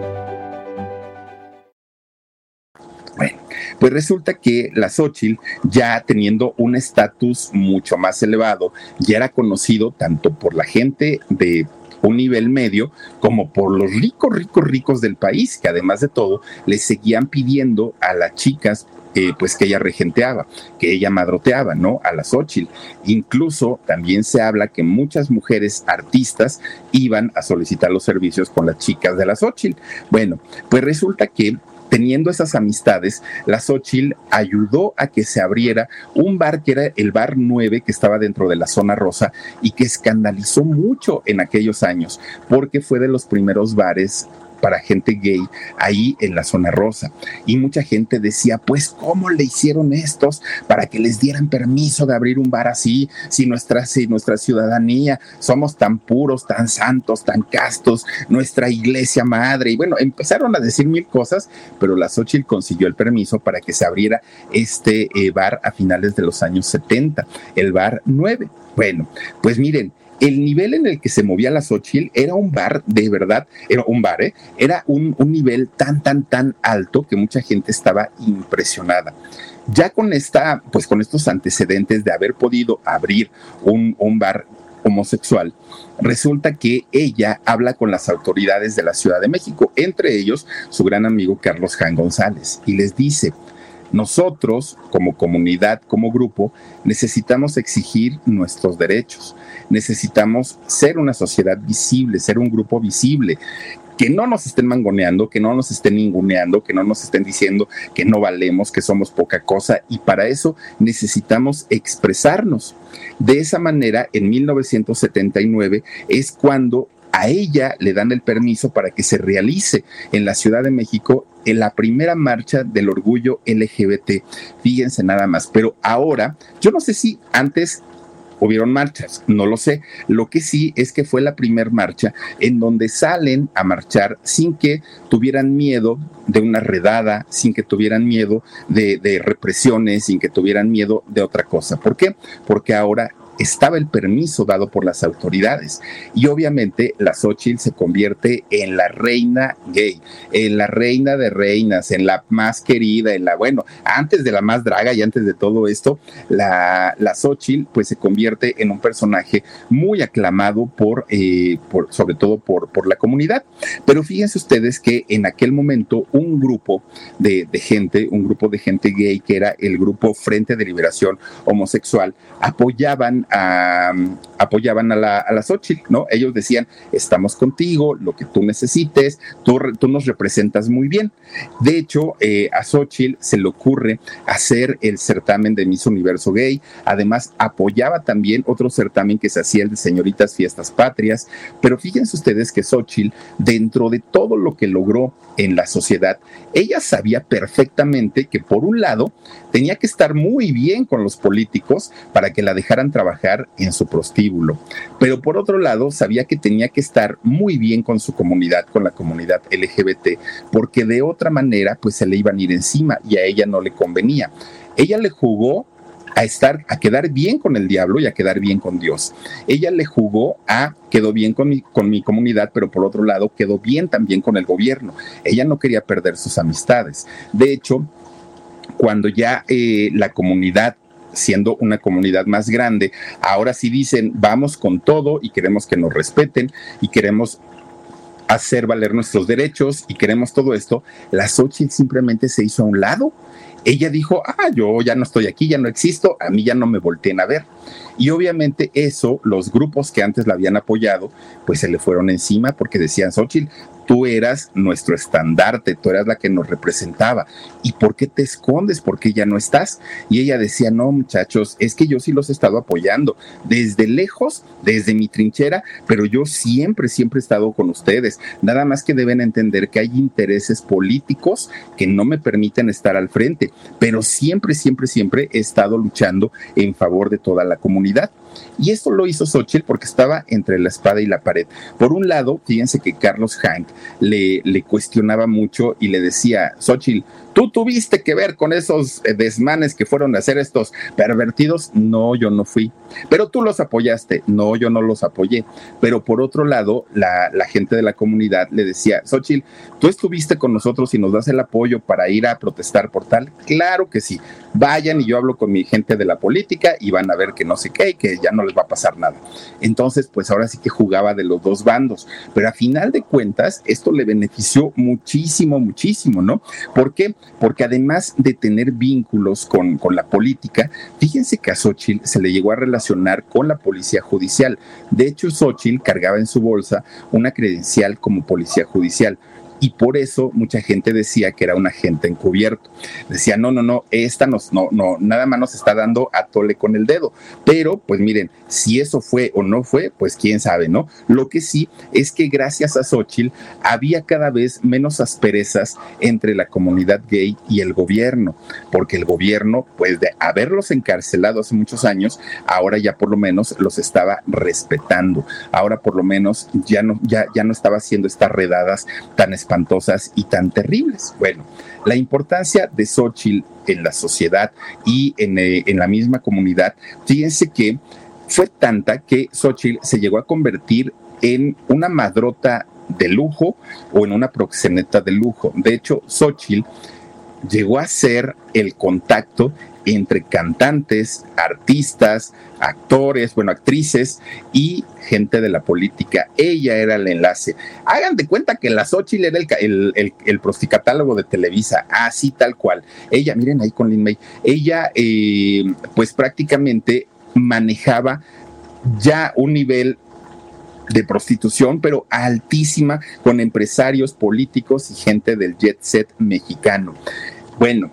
Pues resulta que la Xochitl, ya teniendo un estatus mucho más elevado, ya era conocido tanto por la gente de un nivel medio como por los ricos, ricos, ricos del país, que además de todo le seguían pidiendo a las chicas eh, pues que ella regenteaba, que ella madroteaba, ¿no? A la Xochitl. Incluso también se habla que muchas mujeres artistas iban a solicitar los servicios con las chicas de la Xochitl. Bueno, pues resulta que teniendo esas amistades, la Xochitl ayudó a que se abriera un bar que era el Bar 9, que estaba dentro de la zona rosa y que escandalizó mucho en aquellos años, porque fue de los primeros bares para gente gay ahí en la zona rosa. Y mucha gente decía, pues, ¿cómo le hicieron estos para que les dieran permiso de abrir un bar así? Si nuestra, si nuestra ciudadanía somos tan puros, tan santos, tan castos, nuestra iglesia madre. Y bueno, empezaron a decir mil cosas, pero la Xochitl consiguió el permiso para que se abriera este eh, bar a finales de los años 70, el bar 9. Bueno, pues miren, el nivel en el que se movía la Xochitl era un bar, de verdad, era un bar, ¿eh? era un, nivel tan, tan, tan alto que mucha gente estaba impresionada ya con esta, pues con estos antecedentes de haber podido abrir un, un, bar homosexual, resulta que ella habla con las autoridades de la Ciudad de México, entre ellos su gran amigo Carlos Jan González, y les dice, nosotros, como comunidad, como grupo, necesitamos exigir nuestros derechos. Necesitamos ser una sociedad visible, ser un grupo visible que no nos estén mangoneando, que no nos estén ninguneando, que no nos estén diciendo que no valemos, que somos poca cosa, y para eso necesitamos expresarnos. De esa manera, en 1979 es cuando a ella le dan el permiso para que se realice en la Ciudad de México en la primera marcha del orgullo LGBT. Fíjense nada más, pero ahora, yo no sé si antes hubieron marchas, no lo sé. Lo que sí es que fue la primera marcha en donde salen a marchar sin que tuvieran miedo de una redada, sin que tuvieran miedo de, de represiones, sin que tuvieran miedo de otra cosa. ¿Por qué? Porque ahora estaba el permiso dado por las autoridades. Y obviamente la Xochitl se convierte en la reina gay, en la reina de reinas, en la más querida, en la, bueno, antes de la más draga y antes de todo esto, la, la pues se convierte en un personaje muy aclamado por, eh, por sobre todo por, por la comunidad. Pero fíjense ustedes que en aquel momento un grupo de gente, un grupo de gente gay que era el grupo Frente de Liberación Homosexual, apoyaban apoyaban a la, a Xochitl, ¿no? Ellos decían, estamos contigo, lo que tú necesites, tú, tú nos representas muy bien. De hecho, eh, a Xochitl se le ocurre hacer el certamen de Miss Universo Gay, además apoyaba también otro certamen que se hacía el de Señoritas Fiestas Patrias, pero fíjense ustedes que Xochitl, dentro de todo lo que logró en la sociedad, ella sabía perfectamente que por un lado tenía que estar muy bien con los políticos para que la dejaran trabajar en su prostíbulo, pero por otro lado sabía que tenía que estar muy bien con su comunidad, con la comunidad LGBT, porque de otra manera pues se le iban a ir encima y a ella no le convenía. Ella le jugó a estar, a quedar bien con el diablo y a quedar bien con Dios. Ella le jugó a quedó bien con mi, comunidad, pero por otro lado quedó bien también con el gobierno. Ella no quería perder sus amistades. De hecho, cuando ya eh, la comunidad siendo una comunidad más grande, ahora sí dicen, vamos con todo y queremos que nos respeten y queremos hacer valer nuestros derechos y queremos todo esto, la Xochitl simplemente se hizo a un lado. Ella dijo, ah, yo ya no estoy aquí, ya no existo, a mí ya no me volteen a ver. Y obviamente eso, los grupos que antes la habían apoyado, pues se le fueron encima porque decían, Xochitl, tú eras nuestro estandarte, tú eras la que nos representaba. ¿Y por qué te escondes? ¿Por qué ya no estás? Y ella decía, no, muchachos, es que yo sí los he estado apoyando desde lejos, desde mi trinchera, pero yo siempre, siempre he estado con ustedes. Nada más que deben entender que hay intereses políticos que no me permiten estar al frente, pero siempre, siempre, siempre he estado luchando en favor de toda la comunidad. Y esto lo hizo Xochitl porque estaba entre la espada y la pared. Por un lado, fíjense que Carlos Hank le, le cuestionaba mucho y le decía, Xochitl, ¿Tú tuviste que ver con esos eh, desmanes que fueron a hacer estos pervertidos? No, yo no fui. Pero tú los apoyaste. No, yo no los apoyé. Pero por otro lado, la, gente de la comunidad le decía, Xochitl, ¿tú estuviste con nosotros y nos das el apoyo para ir a protestar por tal? Claro que sí. Vayan y yo hablo con mi gente de la política y van a ver que no sé qué y que ya no les va a pasar nada. Entonces, pues ahora sí que jugaba de los dos bandos. Pero a final de cuentas, esto le benefició muchísimo, muchísimo, ¿no? ¿Por qué? Porque además de tener vínculos con, con la política, fíjense que a Xochitl se le llegó a relacionar con la policía judicial. De hecho, Xochitl cargaba en su bolsa una credencial como policía judicial y por eso mucha gente decía que era un agente encubierto. Decía, no, no, no, esta nos, no, no, nada más nos está dando a tole con el dedo. Pero, pues miren, si eso fue o no fue, pues quién sabe, ¿no? Lo que sí es que gracias a Xochitl había cada vez menos asperezas entre la comunidad gay y el gobierno, porque el gobierno, pues de haberlos encarcelado hace muchos años, ahora ya por lo menos los estaba respetando. Ahora por lo menos ya no, ya, ya no estaba haciendo estas redadas tan espantosas y tan terribles. Bueno, la importancia de Xochitl en la sociedad y en, eh, en la misma comunidad, fíjense que fue tanta que Xochitl se llegó a convertir en una madrota de lujo o en una proxeneta de lujo. De hecho, Xochitl llegó a ser el contacto entre cantantes, artistas, actores, bueno, actrices y gente de la política. Ella era el enlace. Hagan de cuenta que la Xochitl era el, el, el, prosticatálogo de Televisa, así tal cual. Ella, miren ahí con Lin May, ella eh, pues prácticamente manejaba ya un nivel de prostitución, pero altísima, con empresarios políticos y gente del jet set mexicano. Bueno,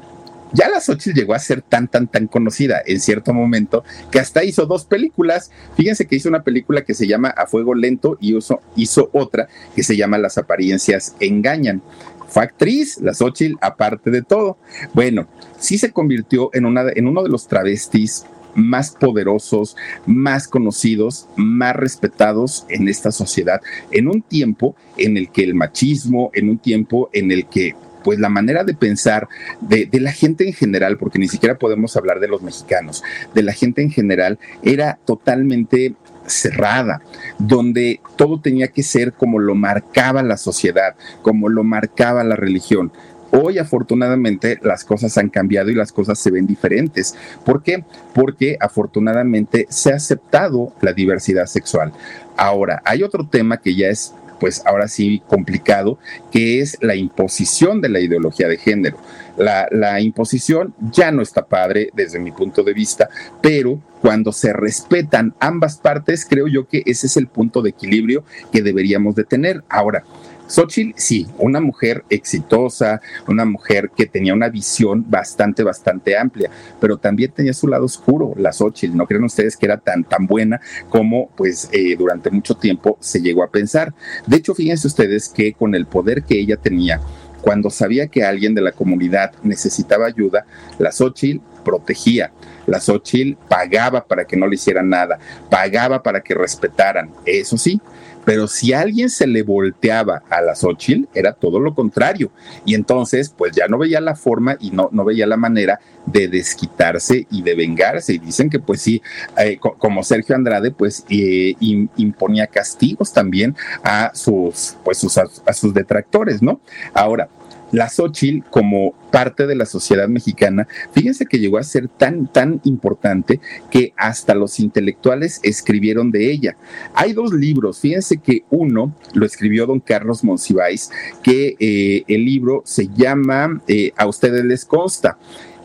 ya la Xochitl llegó a ser tan, tan, tan conocida en cierto momento que hasta hizo dos películas. Fíjense que hizo una película que se llama A Fuego Lento y hizo, hizo otra que se llama Las apariencias engañan. Fue actriz, la Xochitl, aparte de todo. Bueno, sí se convirtió en, una, en uno de los travestis más poderosos, más conocidos, más respetados en esta sociedad, en un tiempo en el que el machismo, en un tiempo en el que pues la manera de pensar de, la gente en general, porque ni siquiera podemos hablar de los mexicanos, de la gente en general, era totalmente cerrada, donde todo tenía que ser como lo marcaba la sociedad, como lo marcaba la religión. Hoy afortunadamente las cosas han cambiado y las cosas se ven diferentes. ¿Por qué? Porque afortunadamente se ha aceptado la diversidad sexual. Ahora, hay otro tema que ya es pues ahora sí complicado, que es la imposición de la ideología de género. La, la, imposición ya no está padre desde mi punto de vista, pero cuando se respetan ambas partes, creo yo que ese es el punto de equilibrio que deberíamos de tener. Ahora, Xochitl, sí, una mujer exitosa, una mujer que tenía una visión bastante, bastante amplia, pero también tenía su lado oscuro, la Xochitl. No creen ustedes que era tan, tan buena como, pues, eh, durante mucho tiempo se llegó a pensar. De hecho, fíjense ustedes que con el poder que ella tenía, cuando sabía que alguien de la comunidad necesitaba ayuda, la Xochitl protegía. La Xochitl pagaba para que no le hicieran nada, pagaba para que respetaran. Eso sí, pero si alguien se le volteaba a la Xochitl, era todo lo contrario. Y entonces, pues ya no veía la forma y no, no veía la manera de desquitarse y de vengarse. Y dicen que, pues sí, eh, como Sergio Andrade, pues eh, imponía castigos también a sus, pues sus, a, a sus detractores, ¿no? Ahora, la Xochitl como parte de la sociedad mexicana, fíjense que llegó a ser tan, tan importante que hasta los intelectuales escribieron de ella. Hay dos libros, fíjense que uno lo escribió don Carlos Monsiváis, que eh, el libro se llama eh, A ustedes les consta.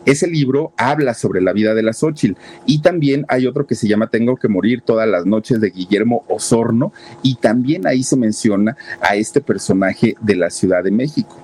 Ese libro habla sobre la vida de la Xochitl y también hay otro que se llama Tengo que morir todas las noches de Guillermo Osorno y también ahí se menciona a este personaje de la Ciudad de México.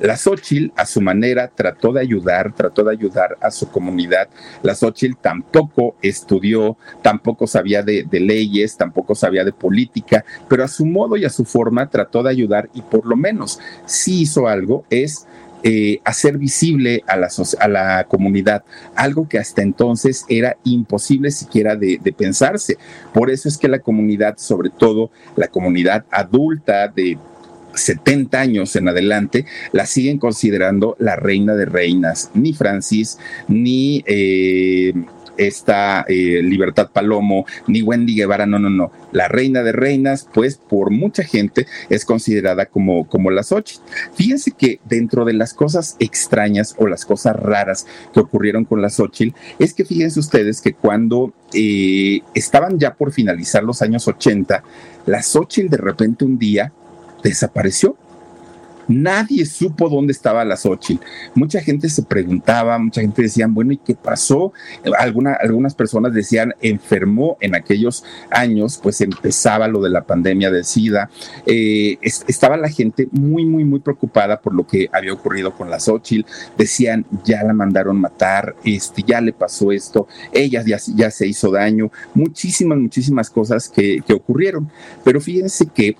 La Xochitl, a su manera, trató de ayudar, trató de ayudar a su comunidad. La Xochitl tampoco estudió, tampoco sabía de, leyes, tampoco sabía de política, pero a su modo y a su forma trató de ayudar y por lo menos sí hizo algo, es eh, hacer visible a la, comunidad, algo que hasta entonces era imposible siquiera de, pensarse. Por eso es que la comunidad, sobre todo la comunidad adulta de 70 años en adelante, la siguen considerando la reina de reinas. Ni Francis, ni... Eh, esta eh, Libertad Palomo, ni Wendy Guevara, no, no, no. La reina de reinas, pues por mucha gente es considerada como, como la Xochitl. Fíjense que dentro de las cosas extrañas o las cosas raras que ocurrieron con la Xochitl, es que fíjense ustedes que cuando eh, estaban ya por finalizar los años 80, la Xochitl de repente un día desapareció Nadie supo dónde estaba la Xochitl. Mucha gente se preguntaba, mucha gente decía, bueno, ¿y qué pasó? algunas personas decían, enfermó en aquellos años, pues empezaba lo de la pandemia de SIDA. Eh, estaba la gente muy, muy, muy preocupada por lo que había ocurrido con la Xochitl. Decían, ya la mandaron matar, este, ya le pasó esto, ella ya, ya se hizo daño. Muchísimas, muchísimas cosas que, que ocurrieron. Pero fíjense que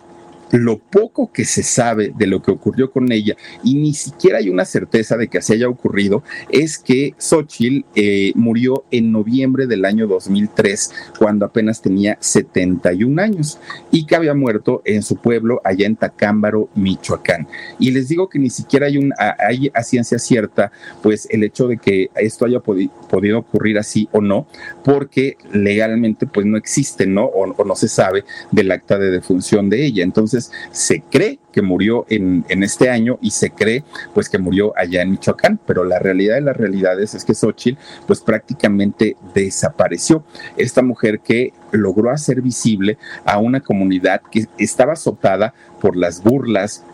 lo poco que se sabe de lo que ocurrió con ella y ni siquiera hay una certeza de que así haya ocurrido es que Xochitl eh, murió en noviembre del año 2003 cuando apenas tenía 71 años y que había muerto en su pueblo allá en Tacámbaro, Michoacán. Y les digo que ni siquiera hay, un, hay a ciencia cierta pues el hecho de que esto haya podido ocurrir así o no, porque legalmente pues no existe, ¿no? O, o no se sabe del acta de defunción de ella. Entonces, se cree que murió en, este año y se cree pues que murió allá en Michoacán, pero la realidad de las realidades es que Xochitl pues prácticamente desapareció. Esta mujer que logró hacer visible a una comunidad que estaba azotada por las burlas,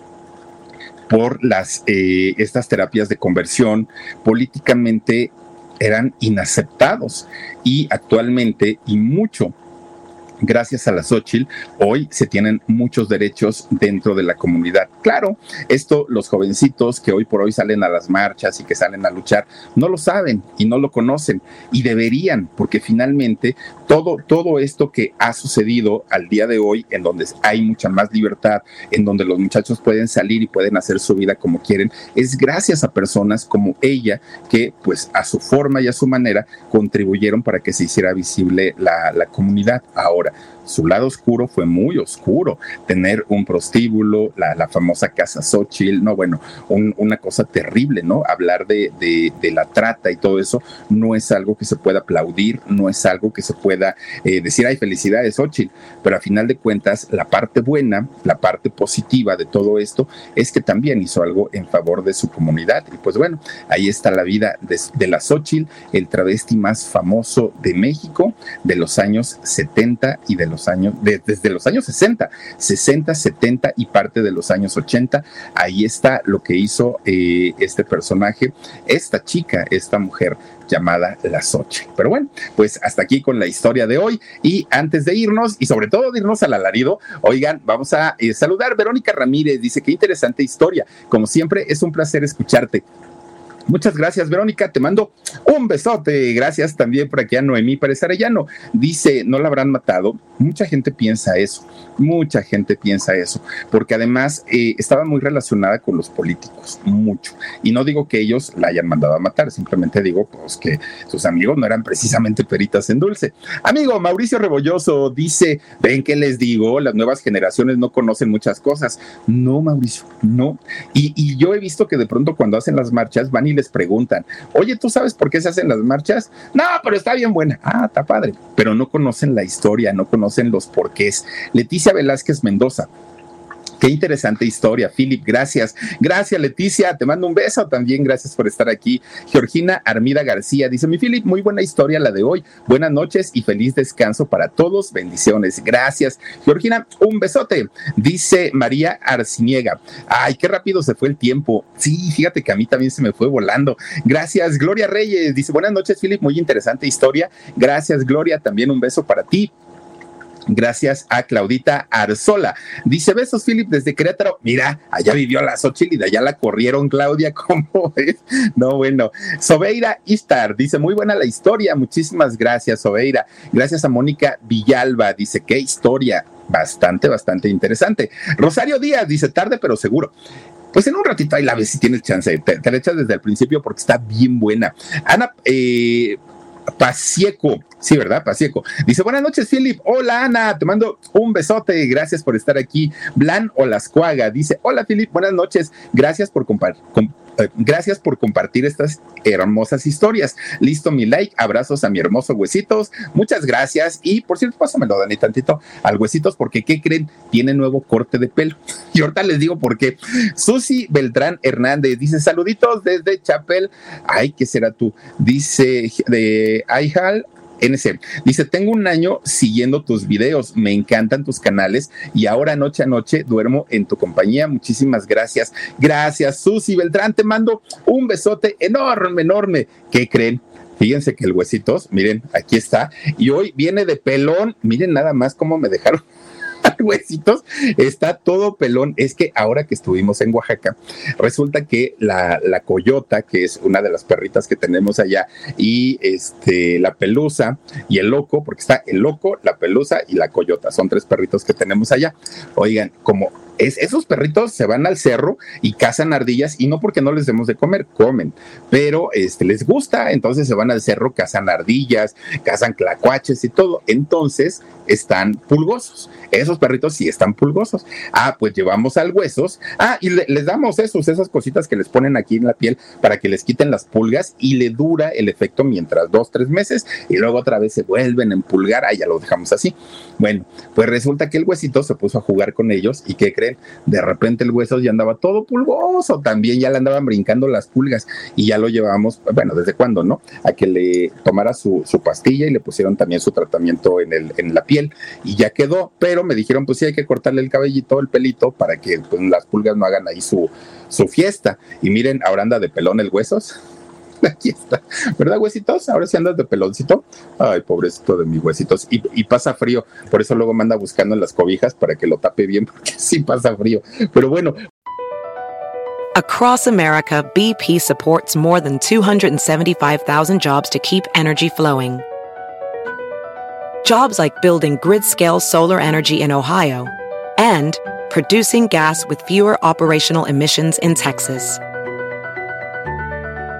por las eh, estas terapias de conversión políticamente eran inaceptados y actualmente y mucho gracias a la Xochitl, hoy se tienen muchos derechos dentro de la comunidad. Claro, esto los jovencitos que hoy por hoy salen a las marchas y que salen a luchar, no lo saben y no lo conocen y deberían, porque finalmente todo, todo esto que ha sucedido al día de hoy, en donde hay mucha más libertad, en donde los muchachos pueden salir y pueden hacer su vida como quieren, es gracias a personas como ella que pues a su forma y a su manera contribuyeron para que se hiciera visible la, la comunidad ahora Yeah. Su lado oscuro fue muy oscuro. Tener un prostíbulo, la, famosa casa Xochitl, no, bueno, una cosa terrible, ¿no? Hablar de, la trata y todo eso no es algo que se pueda aplaudir, no es algo que se pueda eh, decir, hay felicidades, Xochitl, pero a final de cuentas, la parte buena, la parte positiva de todo esto es que también hizo algo en favor de su comunidad. Y pues bueno, ahí está la vida de, de la Xochitl, el travesti más famoso de México de los años 70 y de los años, desde los años 60, 60, 70 y parte de los años 80. Ahí está lo que hizo eh, este personaje, esta chica, esta mujer llamada La Soche. Pero bueno, pues hasta aquí con la historia de hoy. Y antes de irnos, y sobre todo de irnos al alarido, oigan, vamos a eh, saludar. Verónica Ramírez dice: Qué interesante historia. Como siempre, es un placer escucharte. Muchas gracias, Verónica. Te mando un besote. Gracias también por aquí a Noemí Pérez Arellano. Dice, no la habrán matado. Mucha gente piensa eso. Mucha gente piensa eso. Porque además eh, estaba muy relacionada con los políticos. Mucho. Y no digo que ellos la hayan mandado a matar. Simplemente digo pues, que sus amigos no eran precisamente peritas en dulce. Amigo Mauricio Rebolloso dice, ven que les digo, las nuevas generaciones no conocen muchas cosas. No, Mauricio, no. Y, y yo he visto que de pronto cuando hacen las marchas van y les preguntan, oye, ¿tú sabes por qué se hacen las marchas? No, pero está bien buena. Ah, está padre. Pero no conocen la historia, no conocen los porqués. Leticia Velázquez Mendoza, Qué interesante historia, Philip. Gracias. Gracias, Leticia. Te mando un beso también. Gracias por estar aquí. Georgina Armida García dice: Mi Philip, muy buena historia la de hoy. Buenas noches y feliz descanso para todos. Bendiciones. Gracias. Georgina, un besote. Dice María Arciniega. Ay, qué rápido se fue el tiempo. Sí, fíjate que a mí también se me fue volando. Gracias, Gloria Reyes. Dice: Buenas noches, Philip. Muy interesante historia. Gracias, Gloria. También un beso para ti. Gracias a Claudita Arzola. Dice besos, Philip, desde Querétaro. Mira, allá vivió la Xochitl y allá la corrieron, Claudia. ¿Cómo es? No, bueno. Sobeira Istar dice: Muy buena la historia. Muchísimas gracias, Sobeira. Gracias a Mónica Villalba. Dice: Qué historia. Bastante, bastante interesante. Rosario Díaz dice: Tarde, pero seguro. Pues en un ratito ahí la ves si tienes chance. Te, te la echas desde el principio porque está bien buena. Ana, eh, Pasieco. Sí, ¿verdad? Pasieco. Dice, buenas noches, Philip. Hola, Ana. Te mando un besote. Gracias por estar aquí. Blan Olascuaga. Dice, hola, Philip. Buenas noches. Gracias por compartir Gracias por compartir estas hermosas historias. Listo mi like, abrazos a mi hermoso Huesitos. Muchas gracias. Y por cierto, pásamelo, Dani, tantito al Huesitos, porque ¿qué creen? Tiene nuevo corte de pelo. Y ahorita les digo por qué. Susi Beltrán Hernández dice: Saluditos desde Chapel. Ay, ¿qué será tú? Dice de Aijal NC. Dice, tengo un año siguiendo tus videos, me encantan tus canales y ahora noche a noche duermo en tu compañía. Muchísimas gracias. Gracias, Susi Beltrán. Te mando un besote enorme, enorme. ¿Qué creen? Fíjense que el huesitos, miren, aquí está. Y hoy viene de pelón. Miren nada más cómo me dejaron huesitos, está todo pelón. Es que ahora que estuvimos en Oaxaca, resulta que la, la coyota, que es una de las perritas que tenemos allá, y este, la pelusa y el loco, porque está el loco, la pelusa y la coyota, son tres perritos que tenemos allá. Oigan, como esos perritos se van al cerro y cazan ardillas y no porque no les demos de comer, comen, pero este, les gusta, entonces se van al cerro, cazan ardillas, cazan clacuaches y todo. Entonces están pulgosos. Esos perritos sí están pulgosos. Ah, pues llevamos al huesos. Ah, y les damos esos, esas cositas que les ponen aquí en la piel para que les quiten las pulgas y le dura el efecto mientras dos, tres meses y luego otra vez se vuelven a empulgar. Ah, ya lo dejamos así. Bueno, pues resulta que el huesito se puso a jugar con ellos y ¿qué creen? De repente el hueso ya andaba todo pulgoso, también ya le andaban brincando las pulgas y ya lo llevamos, bueno, ¿desde cuándo, no? A que le tomara su, su pastilla y le pusieron también su tratamiento en, el, en la piel y ya quedó, pero me dijeron, pues sí, hay que cortarle el cabellito, el pelito, para que pues, las pulgas no hagan ahí su, su fiesta. Y miren, ahora anda de pelón el huesos. aquí está. ¿Verdad, huesitos? Ahora sí andas de peloncito. Ay, pobrecito de mis huesitos. Y, y, pasa frío. Por eso luego me anda buscando en las cobijas para que lo tape bien, porque sí pasa frío. Pero bueno. Across America, BP supports more than 275,000 jobs to keep energy flowing. Jobs like building grid scale solar energy in Ohio and producing gas with fewer operational emissions in Texas.